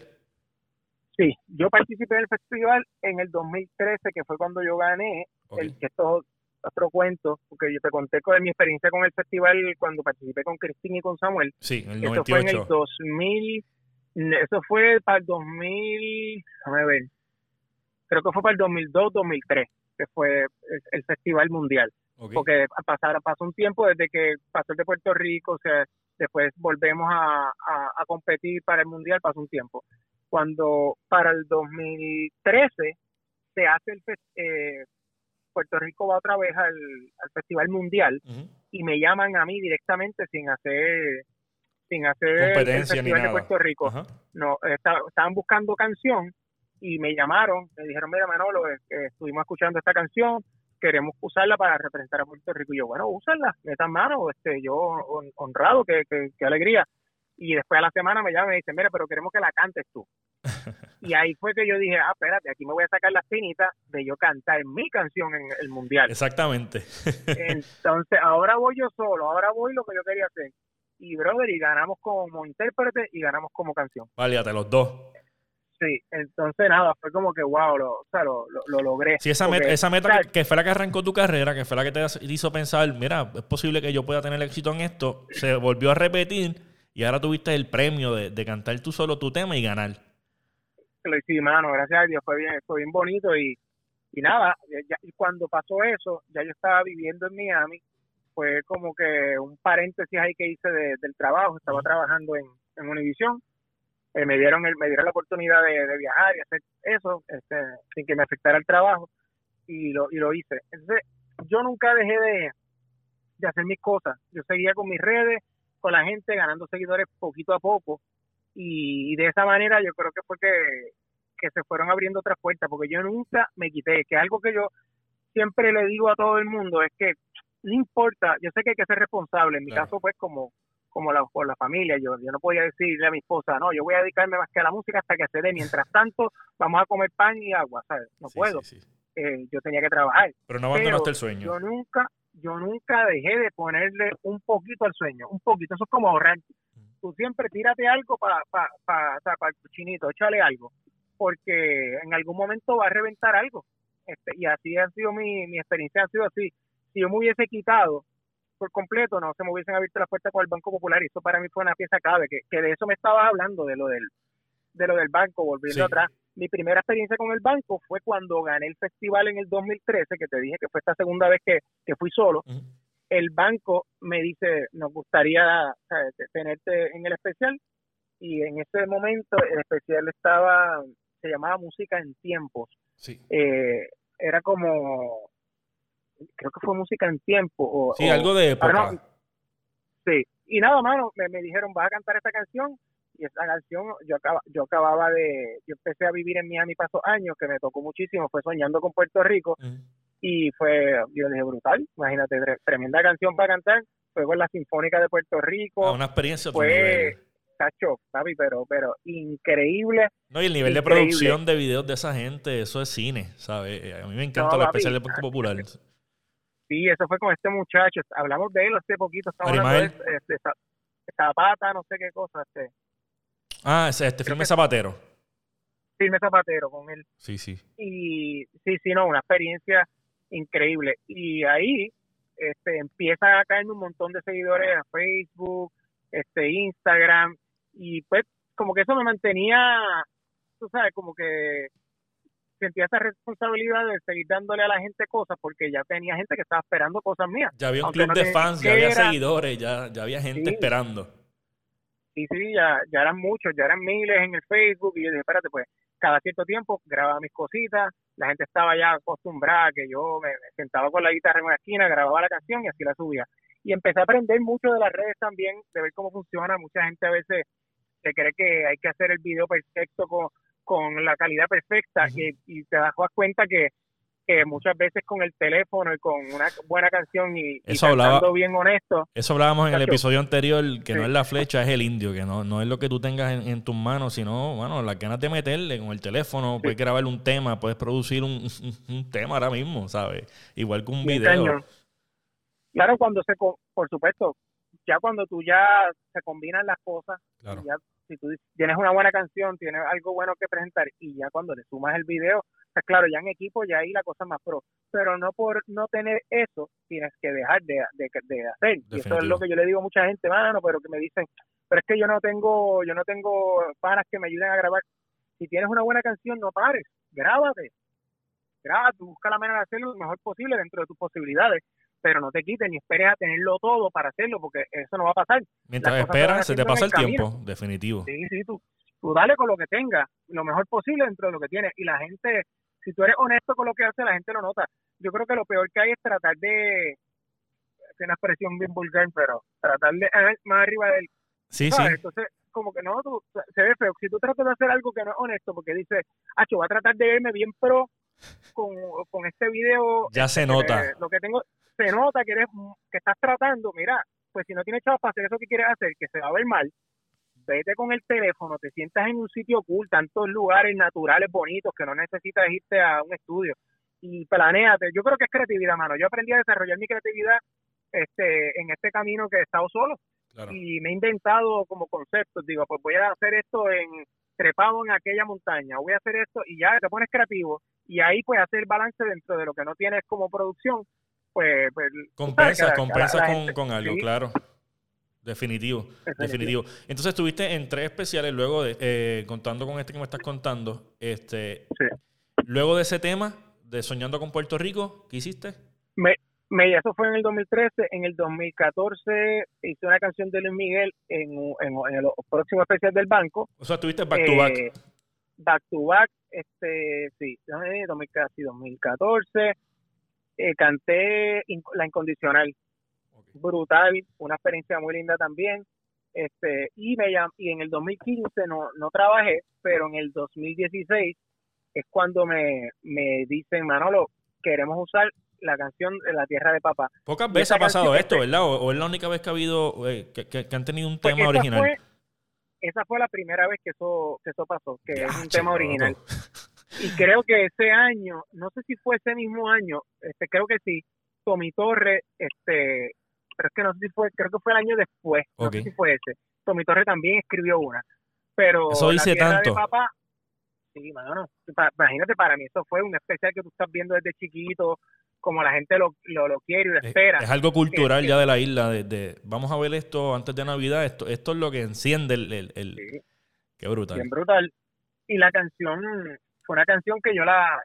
Sí, yo participé en el festival en el 2013, que fue cuando yo gané, el, esto otro cuento, porque yo te conté con mi experiencia con el festival cuando participé con Cristina y con Samuel. Sí, en el 98. Eso fue en el 2000, eso fue para el 2000, déjame ver, creo que fue para el 2002, 2003 que fue el, Festival Mundial. Porque pasar, pasó un tiempo desde que pasó el de Puerto Rico, o sea, después volvemos a, a, competir para el Mundial, pasó un tiempo. Cuando para el 2013 se hace el eh, Puerto Rico va otra vez al, Festival Mundial y me llaman a mí directamente sin hacer sin hacer competencia ni nada. de Puerto Rico. No, estaban buscando canción y me llamaron, me dijeron, mira Manolo, estuvimos escuchando esta canción, queremos usarla para representar a Puerto Rico. Y yo, bueno, úsala, metan mano, este, yo honrado, qué, qué, alegría. Y después a la semana me llaman y me dicen, mira, pero queremos que la cantes tú. y ahí fue que yo dije, ah, espérate, aquí me voy a sacar la espinita de yo cantar mi canción en el mundial. Exactamente. Entonces, ahora voy yo solo, ahora voy lo que yo quería hacer. Y, brother, y ganamos como intérprete y ganamos como canción. Váliate, los dos. Sí, entonces nada, fue como que wow, lo, o sea, lo, lo, logré. Sí, esa meta, esa meta que, fue la que arrancó tu carrera, que fue la que te hizo pensar, mira, es posible que yo pueda tener éxito en esto, se volvió a repetir y ahora tuviste el premio de, cantar tú solo tu tema y ganar. Sí, mano, gracias a Dios, fue bien, fue bien bonito y, y nada, y cuando pasó eso, ya yo estaba viviendo en Miami, fue como que un paréntesis ahí que hice del trabajo, estaba trabajando en, en Univision eh, me dieron el, me dieron la oportunidad de, viajar y hacer eso este, sin que me afectara el trabajo y lo, y lo hice. Entonces, yo nunca dejé de, de hacer mis cosas. Yo seguía con mis redes, con la gente, ganando seguidores poquito a poco y, de esa manera yo creo que fue que, que se fueron abriendo otras puertas porque yo nunca me quité, que algo que yo siempre le digo a todo el mundo es que no importa, yo sé que hay que ser responsable, en mi caso pues como como la, por la familia. Yo, yo no podía decirle a mi esposa, no, yo voy a dedicarme más que a la música hasta que se dé. Mientras tanto, vamos a comer pan y agua, ¿sabes? No puedo. Eh, yo tenía que trabajar. Pero no abandonaste el sueño. Yo nunca, yo nunca dejé de ponerle un poquito al sueño, un poquito. Eso es como ahorrar. Tú siempre tírate algo para pa, pa, para el chinito, échale algo, porque en algún momento va a reventar algo. Este, y así ha sido mi, mi experiencia, ha sido así. Si yo me hubiese quitado por completo, no se me hubiesen abierto las puertas con el Banco Popular y eso para mí fue una pieza clave, que, que de eso me estabas hablando, de lo del, de lo del banco, volviendo atrás. Mi primera experiencia con el banco fue cuando gané el festival en el 2013, que te dije que fue esta segunda vez que, fui solo. El banco me dice, nos gustaría tenerte en el especial y en ese momento el especial estaba, se llamaba Música en Tiempos. Eh, era como creo que fue música en tiempo. O, sí, algo de época. sí, y nada, mano, me, me, dijeron, vas a cantar esta canción. Y esta canción, yo, acaba, yo acababa de, yo empecé a vivir en Miami paso años, que me tocó muchísimo, fue Soñando con Puerto Rico. Y fue, yo dije, brutal, imagínate, tremenda canción para cantar. Fue con la Sinfónica de Puerto Rico. Ah, una experiencia fue, cacho, ¿sabes? Pero, pero increíble. No, y el nivel de producción de videos de esa gente, eso es cine, ¿sabes? A mí me encanta la especial de Popular. Sí, eso fue con este muchacho. Hablamos de él hace poquito. Estamos hablando de, este, Zapata, no sé qué cosa. Este. Ah, ese, este filme Zapatero. Filme Zapatero con él. Sí, sí. Y sí, sí, no, una experiencia increíble. Y ahí este, empieza a caer un montón de seguidores a Facebook, este, Instagram. Y pues como que eso me mantenía, tú sabes, como que sentía esa responsabilidad de seguir dándole a la gente cosas porque ya tenía gente que estaba esperando cosas mías. Ya había un club de fans, ya había seguidores, ya, ya había gente esperando. Sí, sí, ya, ya eran muchos, ya eran miles en el Facebook y yo dije, espérate, pues cada cierto tiempo grababa mis cositas, la gente estaba ya acostumbrada que yo me, sentaba con la guitarra en una esquina, grababa la canción y así la subía. Y empecé a aprender mucho de las redes también, de ver cómo funciona. Mucha gente a veces se cree que hay que hacer el video perfecto con, con la calidad perfecta y, te das cuenta que, muchas veces con el teléfono y con una buena canción y, eso hablaba, bien honesto. Eso hablábamos en el episodio anterior, que no es la flecha, es el indio, que no, no es lo que tú tengas en, tus manos, sino, bueno, las ganas de meterle con el teléfono, puedes grabar un tema, puedes producir un, tema ahora mismo, ¿sabes? Igual que un video. Claro, cuando se, por supuesto, ya cuando tú ya se combinan las cosas, ya si tú tienes una buena canción, tienes algo bueno que presentar y ya cuando le sumas el video, pues claro, ya en equipo ya ahí la cosa más pro. Pero no por no tener eso, tienes que dejar de, hacer. Y eso es lo que yo le digo a mucha gente, mano, pero que me dicen, pero es que yo no tengo, yo no tengo panas que me ayuden a grabar. Si tienes una buena canción, no pares, grábate. Grábate, busca la manera de hacerlo lo mejor posible dentro de tus posibilidades pero no te quites ni esperes a tenerlo todo para hacerlo, porque eso no va a pasar. Mientras esperas, se te pasa el, tiempo, definitivo. Sí, sí, tú, tú dale con lo que tengas, lo mejor posible dentro de lo que tienes. Y la gente, si tú eres honesto con lo que hace, la gente lo nota. Yo creo que lo peor que hay es tratar de, es una expresión bien vulgar, pero tratar de más arriba del Sí, sí. Entonces, como que no, tú, se ve feo. Si tú tratas de hacer algo que no es honesto, porque dices, Acho, voy a tratar de verme bien pro con, con este video. Ya se este, nota. Lo que tengo, se nota que eres, que estás tratando, mira, pues si no tienes chavos para hacer eso que quieres hacer, que se va a ver mal, vete con el teléfono, te sientas en un sitio cool, tantos lugares naturales bonitos que no necesitas irte a un estudio y planéate. Yo creo que es creatividad, mano. Yo aprendí a desarrollar mi creatividad este en este camino que he estado solo y me he inventado como conceptos. Digo, pues voy a hacer esto en trepado en aquella montaña, voy a hacer esto y ya te pones creativo y ahí pues hacer balance dentro de lo que no tienes como producción. Pues, pues compensa, compensa con, con, algo, claro. Definitivo, definitivo. Entonces estuviste en tres especiales luego de, eh, contando con este que me estás contando. Este, Luego de ese tema, de Soñando con Puerto Rico, ¿qué hiciste? Me, me, eso fue en el 2013. En el 2014 hice una canción de Luis Miguel en, en, el próximo especial del banco. O sea, estuviste back to back. Eh, back to back, este, sí, 2014. Eh, canté La Incondicional brutal, una experiencia muy linda también. Este, y me y en el 2015 no, no trabajé, pero en el 2016 es cuando me, me dicen, Manolo, queremos usar la canción La Tierra de Papá. Pocas veces ha pasado esto, ¿verdad? O, es la única vez que ha habido, eh, que, han tenido un pues tema original. esa fue la primera vez que eso, que eso pasó, que es un tema original. Y creo que ese año, no sé si fue ese mismo año, este creo que sí, Tommy Torre este, pero es que no sé si fue, creo que fue el año después, no sé si fue ese. Tommy Torre también escribió una, pero eso dice tanto. De papá, sí, mano, imagínate para mí, eso fue un especial que tú estás viendo desde chiquito, como la gente lo, lo, quiere y lo espera. Es, algo cultural ya de la isla, de, vamos a ver esto antes de Navidad, esto esto es lo que enciende el... el, el... Qué brutal. Bien brutal. Y la canción, fue una canción que yo la...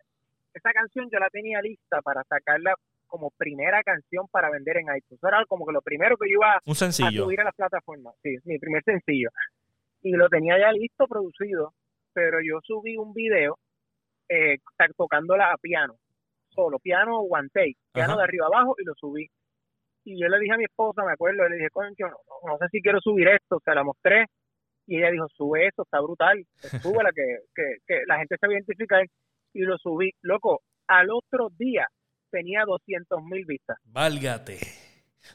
Esa canción yo la tenía lista para sacarla como primera canción para vender en iTunes. era como que lo primero que yo iba Un sencillo. a subir a las plataformas. Sí, mi primer sencillo. Y lo tenía ya listo, producido, pero yo subí un video eh, tocándola a piano, solo, piano one take, piano de arriba abajo y lo subí. Y yo le dije a mi esposa, me acuerdo, le dije, concho, no, no sé si quiero subir esto, se la mostré y ella dijo, sube eso, está brutal, súbela, que, que, que la gente se va a identificar y lo subí. Loco, al otro día tenía 200 mil vistas. Válgate.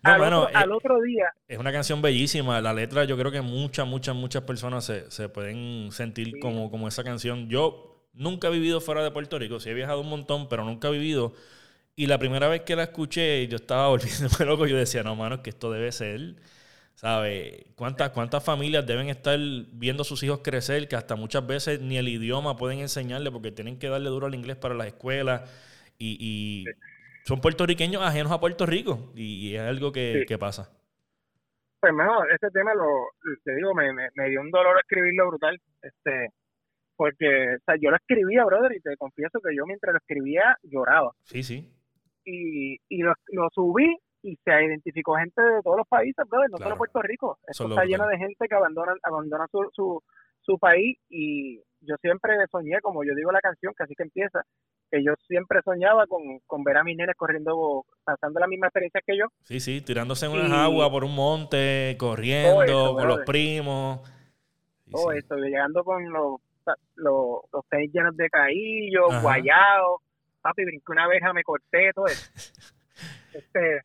al, otro, al, eh, otro, día. Es una canción bellísima. La letra, yo creo que muchas, muchas, muchas personas se, se pueden sentir como, como esa canción. Yo nunca he vivido fuera de Puerto Rico. Sí he viajado un montón, pero nunca he vivido. Y la primera vez que la escuché, yo estaba volviéndome loco. Yo decía, no, mano, que esto debe ser. ¿Sabes? ¿Cuántas, ¿Cuántas familias deben estar viendo a sus hijos crecer que hasta muchas veces ni el idioma pueden enseñarle porque tienen que darle duro al inglés para las escuelas? Y, son puertorriqueños ajenos a Puerto Rico y, es algo que, pasa. Pues mejor, ese tema lo, te digo, me, me, dio un dolor escribirlo brutal, este, porque o sea, yo lo escribía, brother, y te confieso que yo mientras lo escribía lloraba. Sí, sí. Y, y lo, lo subí y se identificó gente de todos los países, brother, no solo Puerto Rico. Esto está lleno de gente que abandona, abandona su, su, su país y yo siempre soñé, como yo digo la canción, que así que empieza, que yo siempre soñaba con, con ver a mis nenes corriendo, pasando la misma experiencia que yo. Sí, sí, tirándose en unas aguas por un monte, corriendo con los primos. todo eso, llegando con los, los, los tenis llenos de caillos, guayados. Papi, brinqué una abeja, me corté, todo eso. este,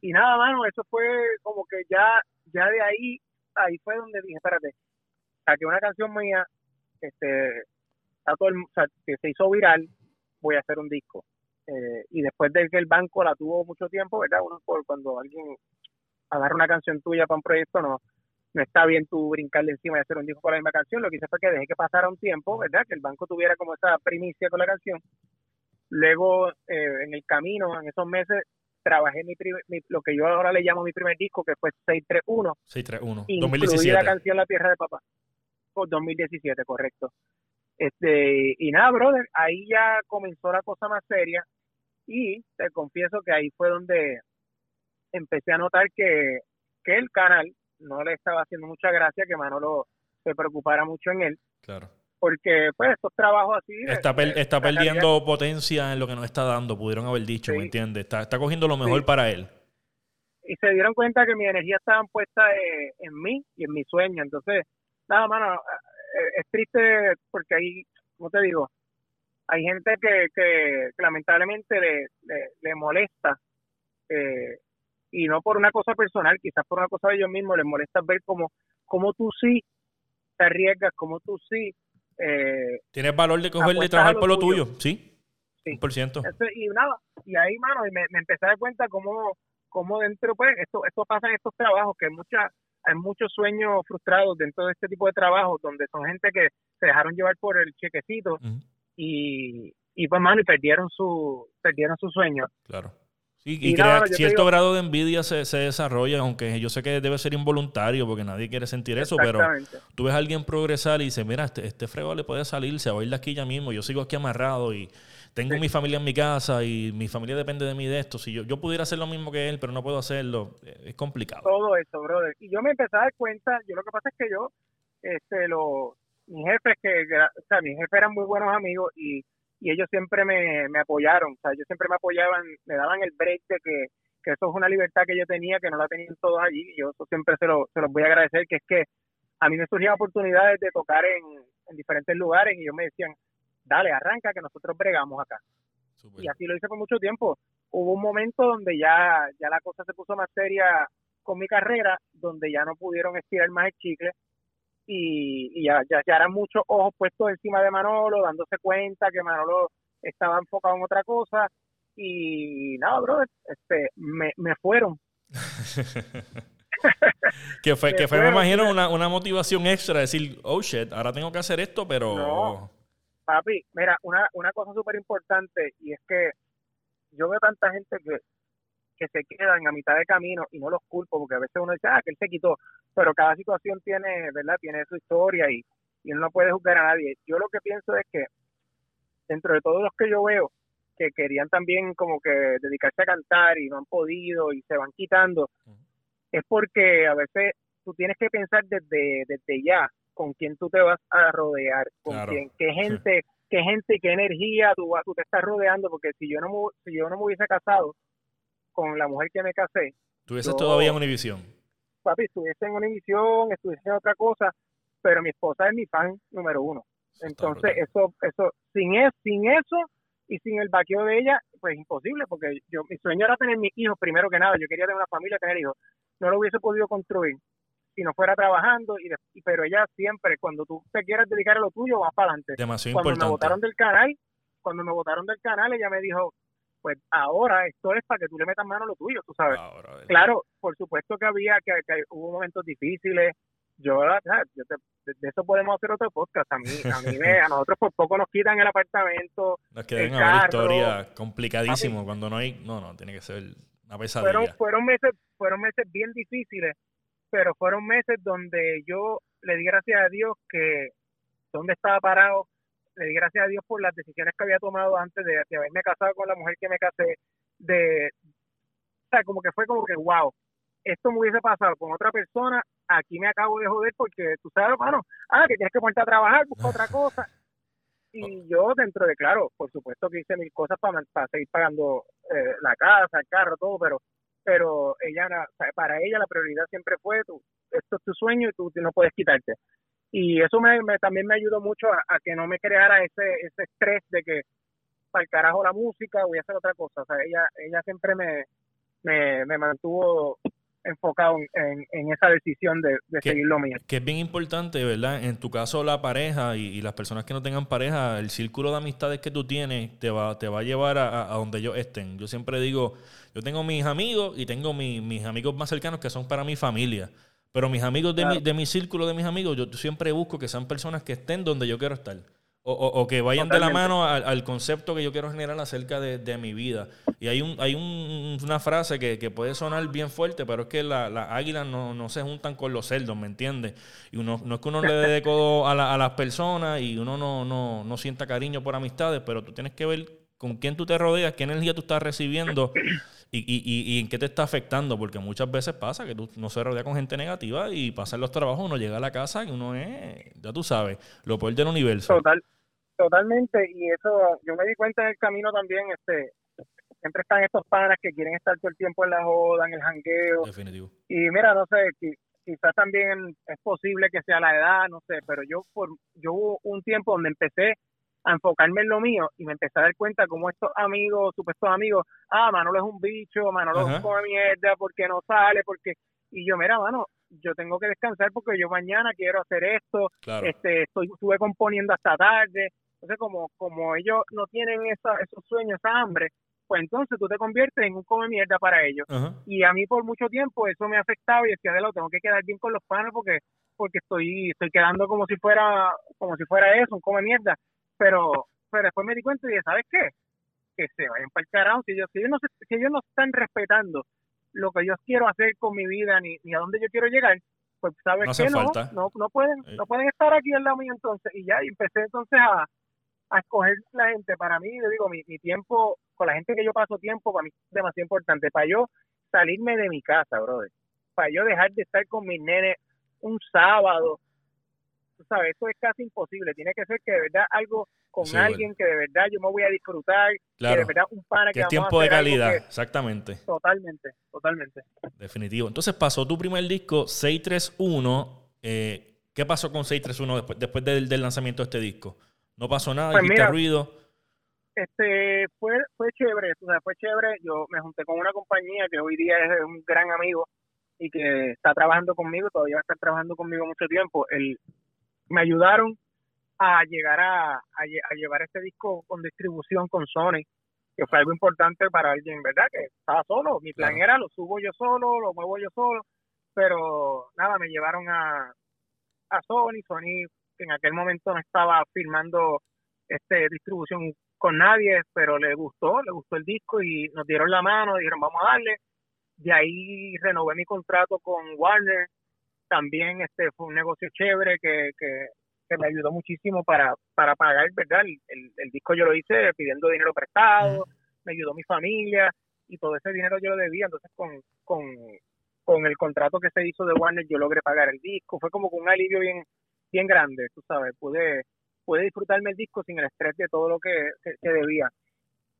y nada, mano, eso fue como que ya, ya de ahí, ahí fue donde dije, espérate, saqué una canción mía, este, todo el, que se hizo viral, voy a hacer un disco. Eh, y después de que el banco la tuvo mucho tiempo, ¿verdad? Uno por cuando alguien agarra una canción tuya para un proyecto, no, no está bien tú brincarle encima y hacer un disco con la misma canción. Lo que hice fue que dejé que pasara un tiempo, ¿verdad? Que el banco tuviera como esa primicia con la canción. Luego, eh, en el camino, en esos meses, trabajé mi, lo que yo ahora le llamo mi primer disco, que fue 631. 631, 2017. la canción La Tierra de Papá. Por 2017, correcto. Este, y nada, brother, ahí ya comenzó la cosa más seria y te confieso que ahí fue donde empecé a notar que, que el canal no le estaba haciendo mucha gracia que Manolo se preocupara mucho en él. Claro. Porque, pues, estos trabajos así. Está, está perdiendo potencia en lo que nos está dando, pudieron haber dicho, ¿me entiendes? Está, está cogiendo lo mejor para él. y se dieron cuenta que mi energía estaba puesta eh, en mí y en mi sueño. Entonces, nada, mano, eh, es triste porque ahí, como te digo, hay gente que, que, lamentablemente le, le, molesta, eh, y no por una cosa personal, quizás por una cosa de ellos mismos, les molesta ver cómo, cómo tú sí te arriesgas, cómo tú sí... Eh, Tienes valor de coger de trabajar por lo tuyo, ¿sí? Sí. Por ciento. y nada, y ahí, mano, me, me empecé a dar cuenta cómo, cómo dentro, pues, esto, esto pasa en estos trabajos, que hay mucha hay muchos sueños frustrados dentro de este tipo de trabajos donde son gente que se dejaron llevar por el chequecito y, y pues mano y perdieron su perdieron su sueño. Claro. Sí, y, crea, cierto grado de envidia se, se, desarrolla aunque yo sé que debe ser involuntario porque nadie quiere sentir eso pero tú ves a alguien progresar y dices mira este, este frego le puede salir se va a ir de aquí ya mismo yo sigo aquí amarrado y tengo mi familia en mi casa y mi familia depende de mí de esto. Si yo, yo pudiera hacer lo mismo que él, pero no puedo hacerlo, eh, es complicado. Todo eso, brother. Y yo me empecé a dar cuenta, yo lo que pasa es que yo, este, lo, mis jefes, que, o sea, mis jefes eran muy buenos amigos y, y ellos siempre me, me apoyaron, o sea, ellos siempre me apoyaban, me daban el break de que, que eso es una libertad que yo tenía, que no la tenían todos allí, y yo eso siempre se, lo, se los voy a agradecer, que es que a mí me surgían oportunidades de tocar en, en diferentes lugares y ellos me decían, dale, arranca que nosotros bregamos acá. Y así lo hice por mucho tiempo. Hubo un momento donde ya, ya la cosa se puso más seria con mi carrera, donde ya no pudieron estirar más el chicle y, ya, ya, ya eran muchos ojos puestos encima de Manolo, dándose cuenta que Manolo estaba enfocado en otra cosa y nada, bro, este, me, me fueron. que fue, que fue, me imagino, una, una motivación extra, decir, oh shit, ahora tengo que hacer esto, pero... Papi, mira, una, una cosa súper importante y es que yo veo tanta gente que, que se quedan a mitad de camino y no los culpo porque a veces uno dice, ah, que él se quitó, pero cada situación tiene, ¿verdad? Tiene su historia y, y uno no puede juzgar a nadie. Yo lo que pienso es que dentro de todos los que yo veo que querían también como que dedicarse a cantar y no han podido y se van quitando, es porque a veces tú tienes que pensar desde, desde ya con quién tú te vas a rodear, con quién, qué gente, qué gente, qué energía tú, tú te estás rodeando, porque si yo no me, si yo no me hubiese casado con la mujer que me casé, tuvieses todavía en Univisión. Papi, estuviese en Univisión, estuviese en otra cosa, pero mi esposa es mi fan número uno. Entonces, eso, eso, sin eso, sin eso y sin el vaqueo de ella, pues imposible, porque yo, mi sueño era tener mis hijos primero que nada, yo quería tener una familia, tener hijos, no lo hubiese podido construir si no fuera trabajando, y, pero ella siempre, cuando tú te quieres dedicar a lo tuyo, vas para adelante. cuando me votaron del canal, cuando me votaron del canal, ella me dijo, pues ahora esto es para que tú le metas mano a lo tuyo, tú sabes. claro, por supuesto que había, que, hubo momentos difíciles, yo, de, eso podemos hacer otro podcast. A mí, a mí a nosotros por poco nos quitan el apartamento. Nos quedan una historia complicadísimo cuando no hay, no, no, tiene que ser una pesadilla. Fueron, fueron meses, fueron meses bien difíciles pero fueron meses donde yo le di gracias a Dios que donde estaba parado, le di gracias a Dios por las decisiones que había tomado antes de, haberme casado con la mujer que me casé, de, o sea, como que fue como que, wow, esto me hubiese pasado con otra persona, aquí me acabo de joder porque tú sabes, hermano, ah, que tienes que ponerte a trabajar, buscar otra cosa. Y yo dentro de, claro, por supuesto que hice mil cosas para, para seguir pagando eh, la casa, el carro, todo, pero pero ella para ella la prioridad siempre fue tú, esto es tu sueño y tú, no puedes quitarte. Y eso me, también me ayudó mucho a, que no me creara ese ese estrés de que para el carajo la música voy a hacer otra cosa o sea ella ella siempre me me, me mantuvo enfocado en, esa decisión de, seguir lo mío. Que es bien importante, ¿verdad? En tu caso, la pareja y, las personas que no tengan pareja, el círculo de amistades que tú tienes te va, te va a llevar a, donde ellos estén. Yo siempre digo, yo tengo mis amigos y tengo mis amigos más cercanos que son para mi familia. Pero mis amigos de, mi, de mi círculo de mis amigos, yo siempre busco que sean personas que estén donde yo quiero estar. O, o, que vayan de la mano al, concepto que yo quiero generar acerca de, mi vida. Y hay un hay un, una frase que, que, puede sonar bien fuerte, pero es que las la águilas no, no, se juntan con los cerdos, ¿me entiendes? Y uno, no es que uno le dé codo a, a las personas y uno no, no, no sienta cariño por amistades, pero tú tienes que ver con quién tú te rodeas, qué energía tú estás recibiendo y, y, y, en qué te está afectando, porque muchas veces pasa que tú no se rodea con gente negativa y pasan los trabajos, uno llega a la casa y uno es, ya tú sabes, lo peor del universo. Total, totalmente, y eso yo me di cuenta en el camino también, este siempre están estos panas que quieren estar todo el tiempo en la joda, en el jangueo. Definitivo. Y mira, no sé, quizás también es posible que sea la edad, no sé, pero yo por yo hubo un tiempo donde empecé a enfocarme en lo mío y me empecé a dar cuenta como estos amigos, supuestos amigos, ah, Manolo es un bicho, Manolo es un mierda, porque no sale, porque y yo, mira, mano, yo tengo que descansar porque yo mañana quiero hacer esto, este, estoy, estuve componiendo hasta tarde, entonces como, como ellos no tienen esa, esos sueños, esa hambre, pues entonces tú te conviertes en un come mierda para ellos. Y a mí por mucho tiempo eso me ha afectado y decía, de lo tengo que quedar bien con los panes porque porque estoy estoy quedando como si fuera como si fuera eso, un come mierda. Pero pero después me di cuenta y dije, ¿sabes qué? Que se vayan para el carajo. Si ellos, si ellos, no, si ellos no están respetando lo que yo quiero hacer con mi vida ni, ni a dónde yo quiero llegar, pues sabes que no, no, no pueden no pueden estar aquí en la mía entonces. Y ya y empecé entonces a, a escoger la gente. Para mí yo digo mi, mi tiempo con la gente que yo paso tiempo para mí es demasiado importante. Para yo salirme de mi casa brother. Para yo dejar de estar con mis nenes un sábado tú sabes eso es casi imposible tiene que ser que de verdad algo con alguien que de verdad yo me voy a disfrutar, que de verdad un pana que, que tiempo de calidad, exactamente. Totalmente, totalmente. Definitivo. Entonces pasó tu primer disco 631, eh, ¿qué pasó con 631 después, después del, lanzamiento de este disco? ¿No pasó nada? Pues ruido? Este, fue, fue chévere, o sea, fue chévere. Yo me junté con una compañía que hoy día es un gran amigo y que está trabajando conmigo, todavía va a estar trabajando conmigo mucho tiempo. El, me ayudaron a llegar a, a, llevar este disco con distribución con Sony, que fue algo importante para alguien, ¿verdad? Que estaba solo. Mi plan era lo subo yo solo, lo muevo yo solo, pero nada, me llevaron a, a Sony. Sony que en aquel momento no estaba firmando este distribución con nadie, pero le gustó, le gustó el disco y nos dieron la mano, dijeron vamos a darle. De ahí renové mi contrato con Warner. También este fue un negocio chévere que, que me ayudó muchísimo para, para pagar, ¿verdad? El, el, disco yo lo hice pidiendo dinero prestado, me ayudó mi familia y todo ese dinero yo lo debía, entonces con, con, con el contrato que se hizo de Warner yo logré pagar el disco, fue como un alivio bien, bien grande, tú sabes, pude, pude disfrutarme el disco sin el estrés de todo lo que, que, debía.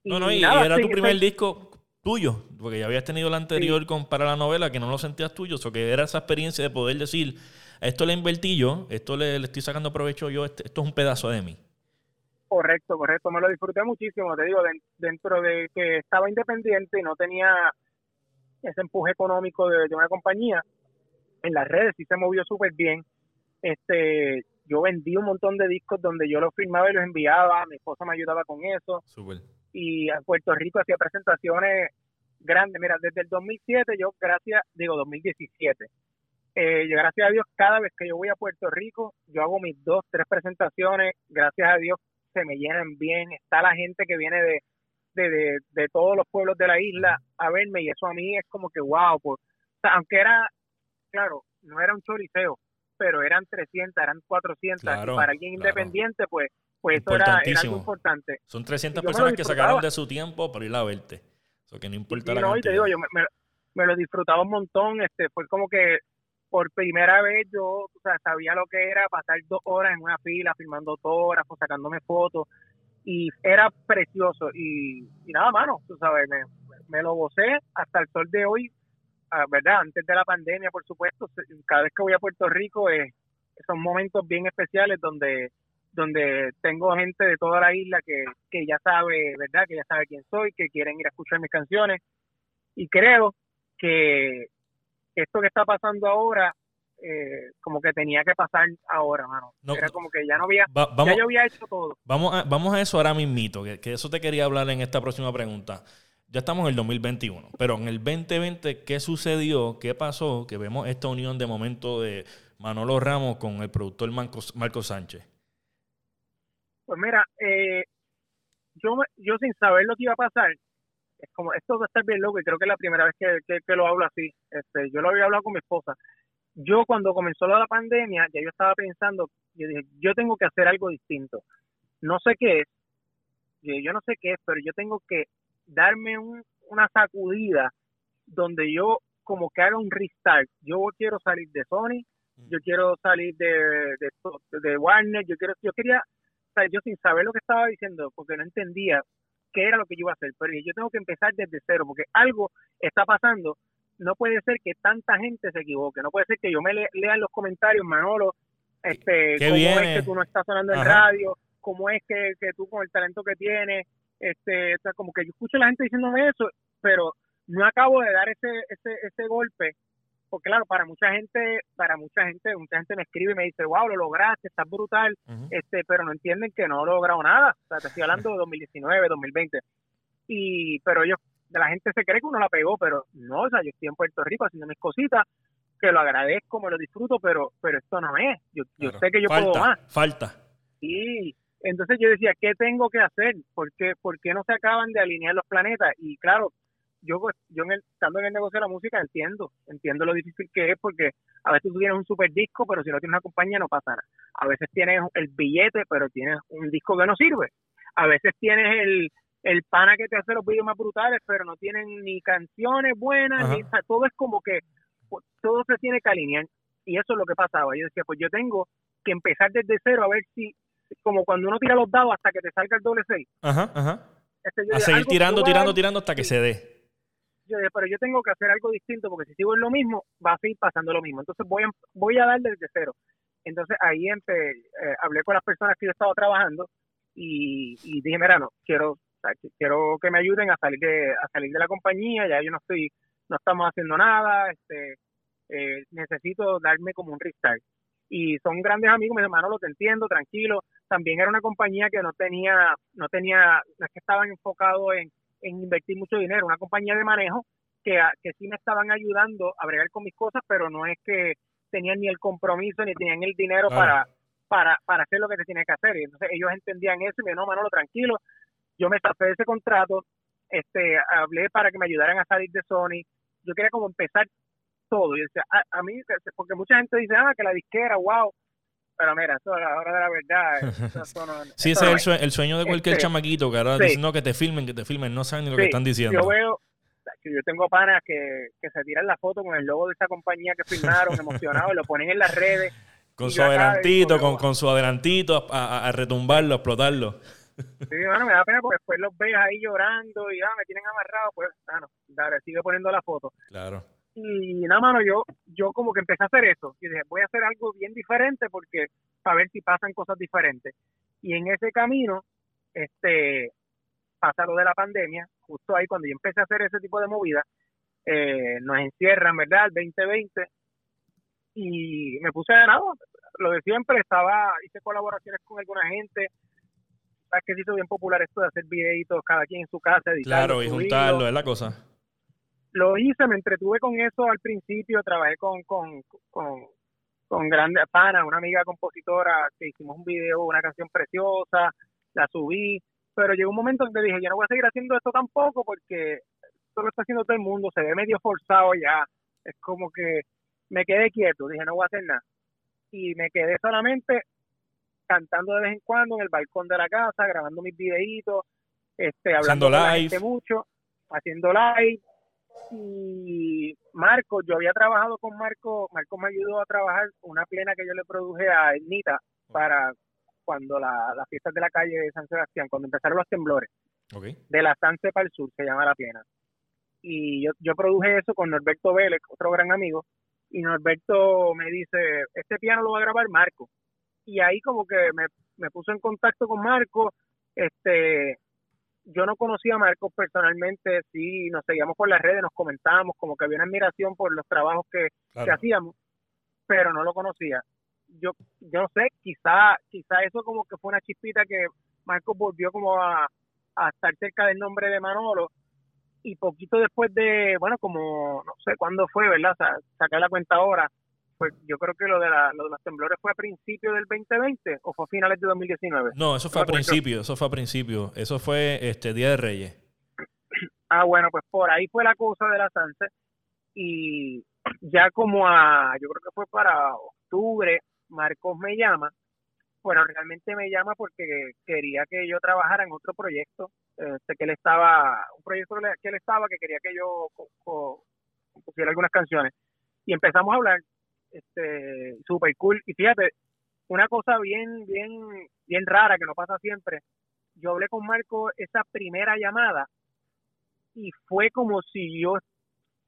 no, no, y, era tu primer disco tuyo, porque ya habías tenido el anterior con, para la novela que no lo sentías tuyo, o que era esa experiencia de poder decir, esto le invertí yo, esto le, estoy sacando provecho yo, este, esto es un pedazo de mí. Correcto, correcto. Me lo disfruté muchísimo, te digo, dentro de que estaba independiente y no tenía ese empuje económico de, una compañía, en las redes sí se movió súper bien. Este, yo vendí un montón de discos donde yo los filmaba y los enviaba, mi esposa me ayudaba con eso. Y en Puerto Rico hacía presentaciones grandes. Mira, desde el 2007 yo, gracias, digo 2017, eh, gracias a Dios, cada vez que yo voy a Puerto Rico, yo hago mis dos, tres presentaciones, gracias a Dios se me llenan bien, está la gente que viene de, de, de, todos los pueblos de la isla a verme y eso a mí es como que wow, pues, aunque era, claro, no era un choriceo, pero eran 300, eran 400, y para alguien independiente, pues, pues eso era, algo importante. Son 300 personas que sacaron de su tiempo para ir a verte. Eso que no importa la no, y te digo, yo me, me, lo disfrutaba un montón, este fue como que por primera vez yo o sea, sabía lo que era pasar dos horas en una fila filmando autógrafos, sacándome fotos y era precioso y, nada mano, tú sabes, me, lo gocé hasta el sol de hoy, ah, ¿verdad? Antes de la pandemia, por supuesto, cada vez que voy a Puerto Rico es, son momentos bien especiales donde donde tengo gente de toda la isla que, que ya sabe, ¿verdad? Que ya sabe quién soy, que quieren ir a escuchar mis canciones y creo que esto que está pasando ahora, eh, como que tenía que pasar ahora, mano. Era como que ya no había, ya yo había hecho todo. Vamos a, vamos a eso ahora mismito, que, que eso te quería hablar en esta próxima pregunta. Ya estamos en el 2021, pero en el 2020, ¿qué sucedió? ¿Qué pasó? Que vemos esta unión de momento de Manolo Ramos con el productor Marco, Marco Sánchez. Pues mira, eh, yo, yo sin saber lo que iba a pasar, es como, esto va a estar bien loco y creo que es la primera vez que, que, lo hablo así. Este, yo lo había hablado con mi esposa. Yo cuando comenzó la pandemia, ya yo estaba pensando, yo dije, yo tengo que hacer algo distinto. No sé qué es, yo no sé qué es, pero yo tengo que darme un, una sacudida donde yo como que haga un restart. Yo quiero salir de Sony, mm. yo quiero salir de, de, de Warner, yo quiero, yo quería, sea, yo sin saber lo que estaba diciendo, porque no entendía qué era lo que yo iba a hacer, pero yo tengo que empezar desde cero, porque algo está pasando. No puede ser que tanta gente se equivoque, no puede ser que yo me lea en los comentarios, Manolo, este, cómo es que tú no estás sonando en radio, cómo es que, que tú con el talento que tienes, este, como que yo escucho a la gente diciéndome eso, pero no acabo de dar ese, ese, ese golpe porque claro, para mucha gente, para mucha gente, mucha gente me escribe y me dice, wow, lo lograste, estás brutal, este, pero no entienden que no he logrado nada. O sea, te estoy hablando de 2019, 2020. Y, pero ellos, de la gente se cree que uno la pegó, pero no, o sea, yo estoy en Puerto Rico haciendo mis cositas, que lo agradezco, me lo disfruto, pero, pero esto no es. Yo, yo sé que yo puedo más. Falta. Sí, entonces yo decía, ¿qué tengo que hacer? ¿Por qué, ¿Por qué no se acaban de alinear los planetas? Y claro, yo, pues, yo en el, estando en el negocio de la música entiendo, entiendo lo difícil que es porque a veces tú tienes un super disco, pero si no tienes una compañía no pasa nada. A veces tienes el billete, pero tienes un disco que no sirve. A veces tienes el, el pana que te hace los videos más brutales, pero no tienen ni canciones buenas, ni, todo es como que pues, todo se tiene que alinear. Y eso es lo que pasaba. Yo decía, pues yo tengo que empezar desde cero a ver si, como cuando uno tira los dados hasta que te salga el doble seis. Ajá, ajá. Este, a seguir tirando, tirando, tirando hasta que se dé pero yo tengo que hacer algo distinto porque si sigo en lo mismo, va a seguir pasando lo mismo. Entonces voy a, voy a dar desde cero. Entonces ahí eh, hablé con las personas que yo estaba trabajando y, dije, mira, no, quiero, quiero que me ayuden a salir de, a salir de la compañía, ya yo no estoy, no estamos haciendo nada, este, eh, necesito darme como un restart. Y son grandes amigos, mis hermanos, lo te entiendo, tranquilo. También era una compañía que no tenía, no tenía, no es que estaban enfocados en en invertir mucho dinero, una compañía de manejo que, que sí me estaban ayudando a bregar con mis cosas, pero no es que tenían ni el compromiso ni tenían el dinero para, para, para hacer lo que se tiene que hacer. Y entonces ellos entendían eso y me dijeron, no, Manolo, tranquilo, yo me tapé de ese contrato, este, hablé para que me ayudaran a salir de Sony, yo quería como empezar todo. Y decía, a, mí, porque mucha gente dice, ah, que la disquera, wow, pero mira, eso a la hora de la verdad. Eso no, sí, ese es el, sueño, de cualquier este, chamaquito que ahora dicen, no, que te filmen, que te filmen, no saben ni lo que están diciendo. Yo veo, yo tengo panas que, que se tiran la foto con el logo de esa compañía que filmaron, emocionados, y lo ponen en las redes. Con su adelantito, con, con, su adelantito a, a, retumbarlo, a explotarlo. Sí, bueno, me da pena porque después los ves ahí llorando y ah, me tienen amarrado, pues, ah, no, dale, sigue poniendo la foto. Claro. Y nada, mano, yo, yo como que empecé a hacer eso. Y dije, voy a hacer algo bien diferente porque para ver si pasan cosas diferentes. Y en ese camino, este, pasa lo de la pandemia, justo ahí cuando yo empecé a hacer ese tipo de movidas, eh, nos encierran, ¿verdad? El 2020. Y me puse de nada, lo de siempre, estaba, hice colaboraciones con alguna gente, sabes que se hizo bien popular esto de hacer videitos cada quien en su casa, Claro, y juntarlo, es la cosa lo hice, me entretuve con eso al principio, trabajé con, con, con, con grande pana, una amiga compositora, que hicimos un video, una canción preciosa, la subí, pero llegó un momento en que dije, yo no voy a seguir haciendo esto tampoco porque esto lo está haciendo todo el mundo, se ve medio forzado ya, es como que me quedé quieto, dije, no voy a hacer nada. Y me quedé solamente cantando de vez en cuando en el balcón de la casa, grabando mis videitos, este, hablando live. mucho, haciendo live, y Marco, yo había trabajado con Marco, Marco me ayudó a trabajar una plena que yo le produje a Ernita para cuando la, las fiestas de la calle de San Sebastián, cuando empezaron los temblores, de la Sanse para el sur, se llama la plena. Y yo, yo produje eso con Norberto Vélez, otro gran amigo, y Norberto me dice, este piano lo va a grabar Marco. Y ahí como que me, me puso en contacto con Marco, este yo no conocía a Marcos personalmente, sí, nos seguíamos por las redes, nos comentábamos, como que había una admiración por los trabajos que, hacíamos, pero no lo conocía. Yo, yo no sé, quizá, quizá eso como que fue una chispita que Marcos volvió como a, a estar cerca del nombre de Manolo y poquito después de, bueno, como no sé cuándo fue, ¿verdad? O sea, saqué la cuenta ahora, pues yo creo que lo de, la, lo de los temblores fue a principios del 2020 o fue a finales de 2019. No, eso fue a principio, eso fue a principio, eso fue este Día de Reyes. Ah, bueno, pues por ahí fue la cosa de la Sanse y ya como a, yo creo que fue para octubre, Marcos me llama, bueno, realmente me llama porque quería que yo trabajara en otro proyecto, este, que él estaba, un proyecto que él estaba, que quería que yo pusiera algunas canciones. Y empezamos a hablar este super cool. Y fíjate una cosa bien bien bien rara que no pasa siempre. Yo hablé con Marco esa primera llamada y fue como si yo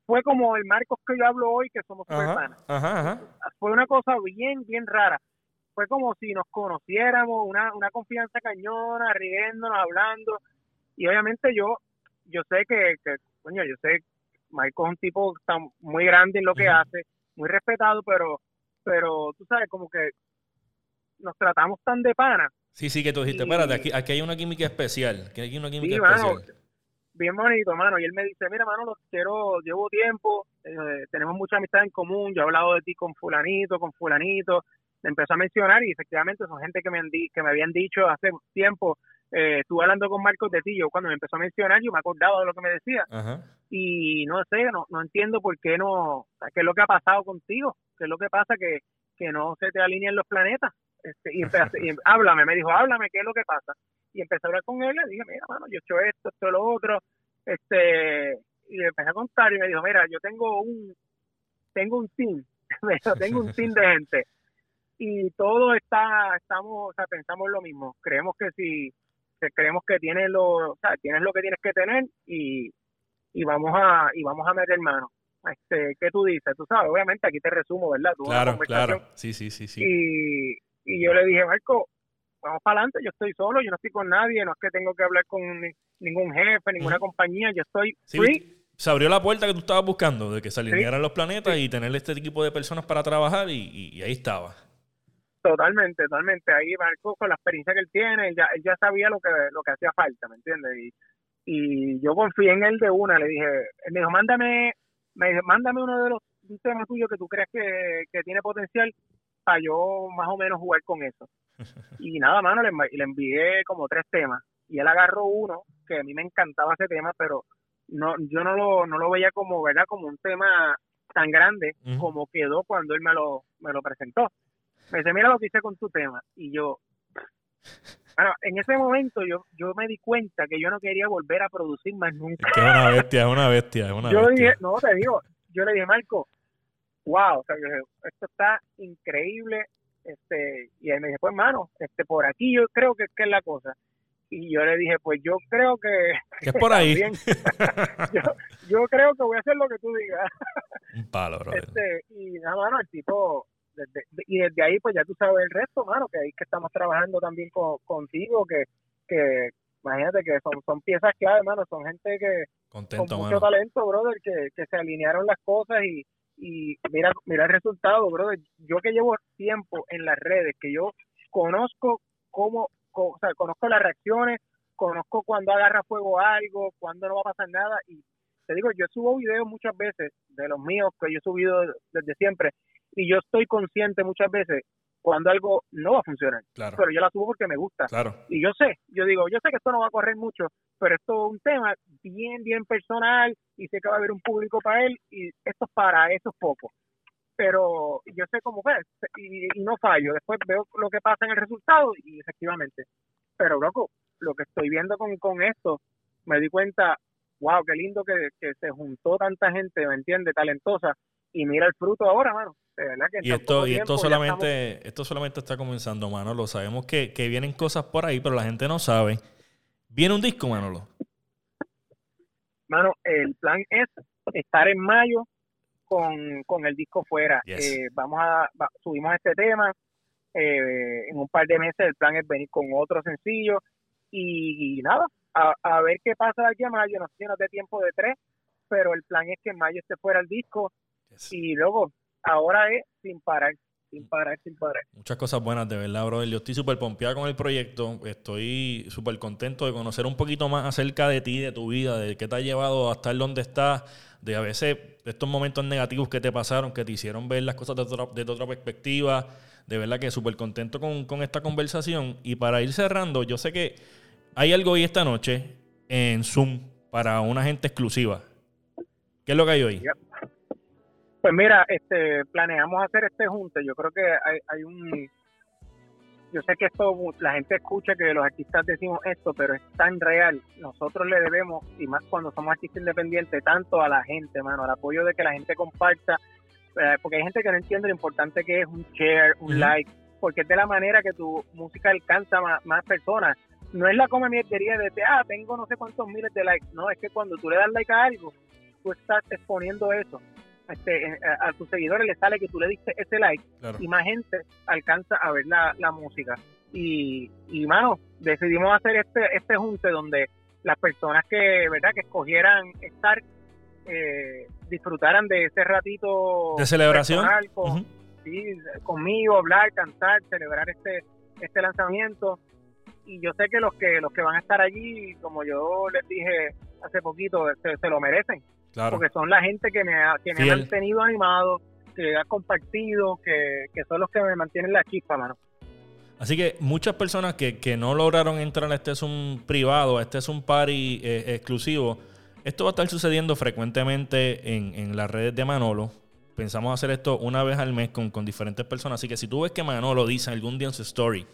fue como el Marcos que yo hablo hoy que somos hermanos fue una cosa bien bien rara. Fue como si nos conociéramos una, una confianza cañona riéndonos hablando. Y obviamente yo yo sé que, que coño yo sé Marcos es un tipo muy grande en lo que hace muy respetado pero pero tú sabes como que nos tratamos tan de pana Sí, sí, que tú dijiste, espérate, aquí, aquí hay una química especial, que hay una química especial. bien bonito, mano. Y él me dice, mira, mano, los quiero, llevo tiempo, eh, tenemos mucha amistad en común, yo he hablado de ti con fulanito, con fulanito. Me empezó a mencionar y efectivamente son gente que me, han que me habían dicho hace tiempo, eh, estuve hablando con Marcos de ti, yo cuando me empezó a mencionar yo me acordaba de lo que me decía. Y no sé, no, no entiendo por qué no, qué es lo que ha pasado contigo, qué es lo que pasa que, que no se te alinean los planetas. Este, y, háblame, me dijo, háblame, ¿qué es lo que pasa? Y empecé a hablar con él, le dije, mira, mano, yo he hecho esto, esto, lo otro, este, y empecé a contar y me dijo, mira, yo tengo un, tengo un team, tengo un team de gente y todo está, estamos, o sea, pensamos lo mismo, creemos que si, creemos que tienes lo, o sea, tienes lo que tienes que tener y, y vamos a, y vamos a meter mano. Este, ¿qué tú dices? Tú sabes, obviamente aquí te resumo, ¿verdad? claro, claro, sí, sí, sí, sí. Y, y yo le dije, Marco, vamos para adelante, yo estoy solo, yo no estoy con nadie, no es que tengo que hablar con ningún jefe, ninguna compañía, yo estoy free. Se abrió la puerta que tú estabas buscando, de que se alinearan los planetas y tener este equipo de personas para trabajar y, ahí estaba. Totalmente, totalmente. Ahí Marco, con la experiencia que él tiene, él ya, él ya sabía lo que, lo que hacía falta, ¿me entiendes? Y, y yo confié en él de una, le dije, él me dijo, mándame, me dijo, mándame uno de los temas tuyos que tú crees que, que tiene potencial para yo más o menos jugar con eso. Y nada, mano, le, le envié como tres temas y él agarró uno que a mí me encantaba ese tema, pero no yo no lo, no lo veía como, ¿verdad? Como un tema tan grande como quedó cuando él me lo, me lo presentó. Me dice, mira lo que hice con tu tema. Y yo, bueno, en ese momento yo, yo me di cuenta que yo no quería volver a producir más nunca. Es que es una bestia, es una bestia, es una yo dije, no, te digo, yo le dije, Marco, wow, o sea, esto está increíble, este, y él me dice, pues hermano, este, por aquí yo creo que, es la cosa. Y yo le dije, pues yo creo que... es por ahí. yo, creo que voy a hacer lo que tú digas. Un palo, bro. Este, y nada, mano, el tipo, y desde ahí pues ya tú sabes el resto, mano, que ahí que estamos trabajando también contigo, que, que imagínate que son, son piezas clave, mano, son gente que Contento, con mucho talento, brother, que, que se alinearon las cosas y, y mira, mira el resultado, brother. Yo que llevo tiempo en las redes, que yo conozco cómo, o sea, conozco las reacciones, conozco cuando agarra fuego algo, cuando no va a pasar nada y te digo, yo subo videos muchas veces de los míos que yo he subido desde siempre y yo estoy consciente muchas veces cuando algo no va a funcionar. Pero yo la subo porque me gusta. Claro. Y yo sé, yo digo, yo sé que esto no va a correr mucho, pero esto es un tema bien, bien personal y sé que va a haber un público para él y esto es para esos pocos. Pero yo sé cómo fue y, no fallo. Después veo lo que pasa en el resultado y efectivamente. Pero, loco, lo que estoy viendo con, con esto, me di cuenta, wow, qué lindo que, que se juntó tanta gente, ¿me entiendes? Talentosa. Y mira el fruto ahora, mano y esto, y esto solamente, esto solamente está comenzando, Manolo. Sabemos que, vienen cosas por ahí, pero la gente no sabe. ¿Viene un disco, Manolo? Mano, el plan es estar en mayo con, el disco fuera. Eh, vamos a, subimos este tema. Eh, en un par de meses el plan es venir con otro sencillo. Y, nada, a, ver qué pasa de aquí a mayo. No sé si nos dé tiempo de tres, pero el plan es que en mayo esté fuera el disco. Y luego ahora es sin parar, sin parar, sin parar. Muchas cosas buenas, de verdad, brother. Yo estoy súper pompeado con el proyecto. Estoy súper contento de conocer un poquito más acerca de ti, de tu vida, de qué te ha llevado a estar donde estás, de a veces estos momentos negativos que te pasaron, que te hicieron ver las cosas desde otra, otra perspectiva. De verdad que súper contento con, esta conversación. Y para ir cerrando, yo sé que hay algo hoy esta noche en Zoom para una gente exclusiva. ¿Qué es lo que hay hoy? Pues mira, este, planeamos hacer este junte. Yo creo que hay, hay un, yo sé que esto la gente escucha que los artistas decimos esto, pero es tan real. Nosotros le debemos, y más cuando somos artistas independientes, tanto a la gente, mano, al apoyo de que la gente comparta, eh, porque hay gente que no entiende lo importante que es un share, un like, porque es de la manera que tu música alcanza más, más personas. no es la come mierdería de, ah, tengo no sé cuántos miles de likes. No, es que cuando tú le das like a algo, tú estás exponiendo eso. Este, a, tus seguidores les sale que tú le diste ese like y más gente alcanza a ver la, la música. Y, y, mano, decidimos hacer este, este junte donde las personas que, ¿verdad?, que escogieran estar, eh, disfrutaran de ese ratito de celebración conmigo, hablar, cantar, celebrar este, este lanzamiento. Y yo sé que los que los que van a estar allí, como yo les dije hace poquito, se, lo merecen. Porque son la gente que me ha, que me ha mantenido animado, que ha compartido, que, son los que me mantienen la chispa, mano. Así que muchas personas que, que, no lograron entrar a este es un privado, este es un party eh, exclusivo, esto va a estar sucediendo frecuentemente en, en, las redes de Manolo pensamos hacer esto una vez al mes con, diferentes personas. Así que si tú ves que Manolo dice algún día en su story,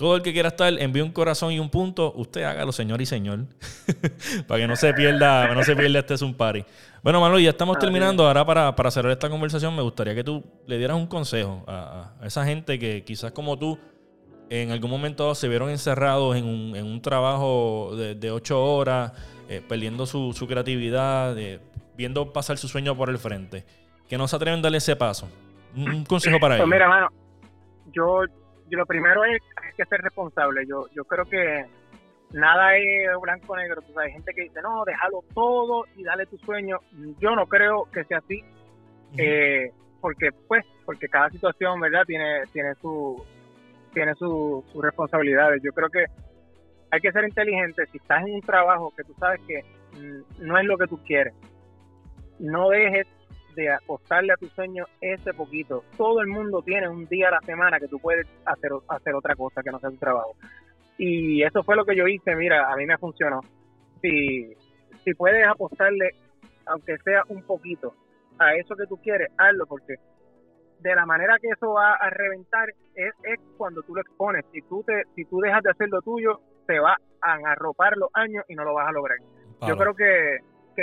todo el que quiera estar, envíe un corazón y un punto, usted hágalo, señor y señor. para que no se pierda, no se pierda este es un party. Bueno, Manolo, ya estamos terminando. Ahora para, para cerrar esta conversación, me gustaría que tú le dieras un consejo a, esa gente que quizás como tú en algún momento se vieron encerrados en un, en un trabajo de, ocho horas, eh, perdiendo su, su creatividad, viendo pasar su sueño por el frente que no se atreven a darle ese paso? Un, consejo para pues ellos. Mira, mano, yo, lo primero es, hay que ser responsable. Yo, yo creo que nada es blanco negro. Tú sabes, hay gente que dice, no, déjalo todo y dale tu sueño. Yo no creo que sea así. Eh, porque, pues, porque cada situación, ¿verdad? Tiene, tiene su, tiene sus responsabilidades. Yo creo que hay que ser inteligente. Si estás en un trabajo que tú sabes que mm, no es lo que tú quieres, no dejes de apostarle a tu sueño ese poquito. Todo el mundo tiene un día a la semana que tú puedes hacer, hacer otra cosa que no sea tu trabajo. Y eso fue lo que yo hice, mira, a mí me funcionó. Si, si puedes apostarle, aunque sea un poquito, a eso que tú quieres, hazlo, porque de la manera que eso va a reventar es, es cuando tú lo expones. Si tú, te, si tú dejas de hacer lo tuyo, te va a arropar los años y no lo vas a lograr. Yo creo que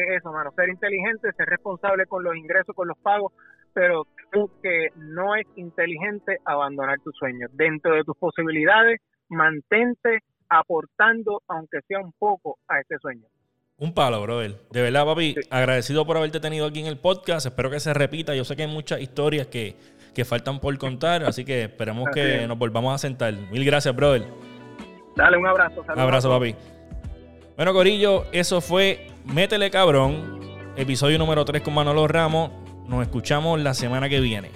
que eso, mano, ser inteligente, ser responsable con los ingresos, con los pagos, pero tú que no es inteligente abandonar tus sueños. Dentro de tus posibilidades, mantente aportando, aunque sea un poco, a ese sueño. Un palo, brother. De verdad, papi, agradecido por haberte tenido aquí en el podcast. Espero que se repita. Yo sé que hay muchas historias que, faltan por contar, así que esperemos que nos volvamos a sentar. Mil gracias, brother. Dale, un abrazo. Un abrazo, papi. Bueno, Corillo, eso fue Métele Cabrón, episodio número 3 con Manolo Ramos. Nos escuchamos la semana que viene.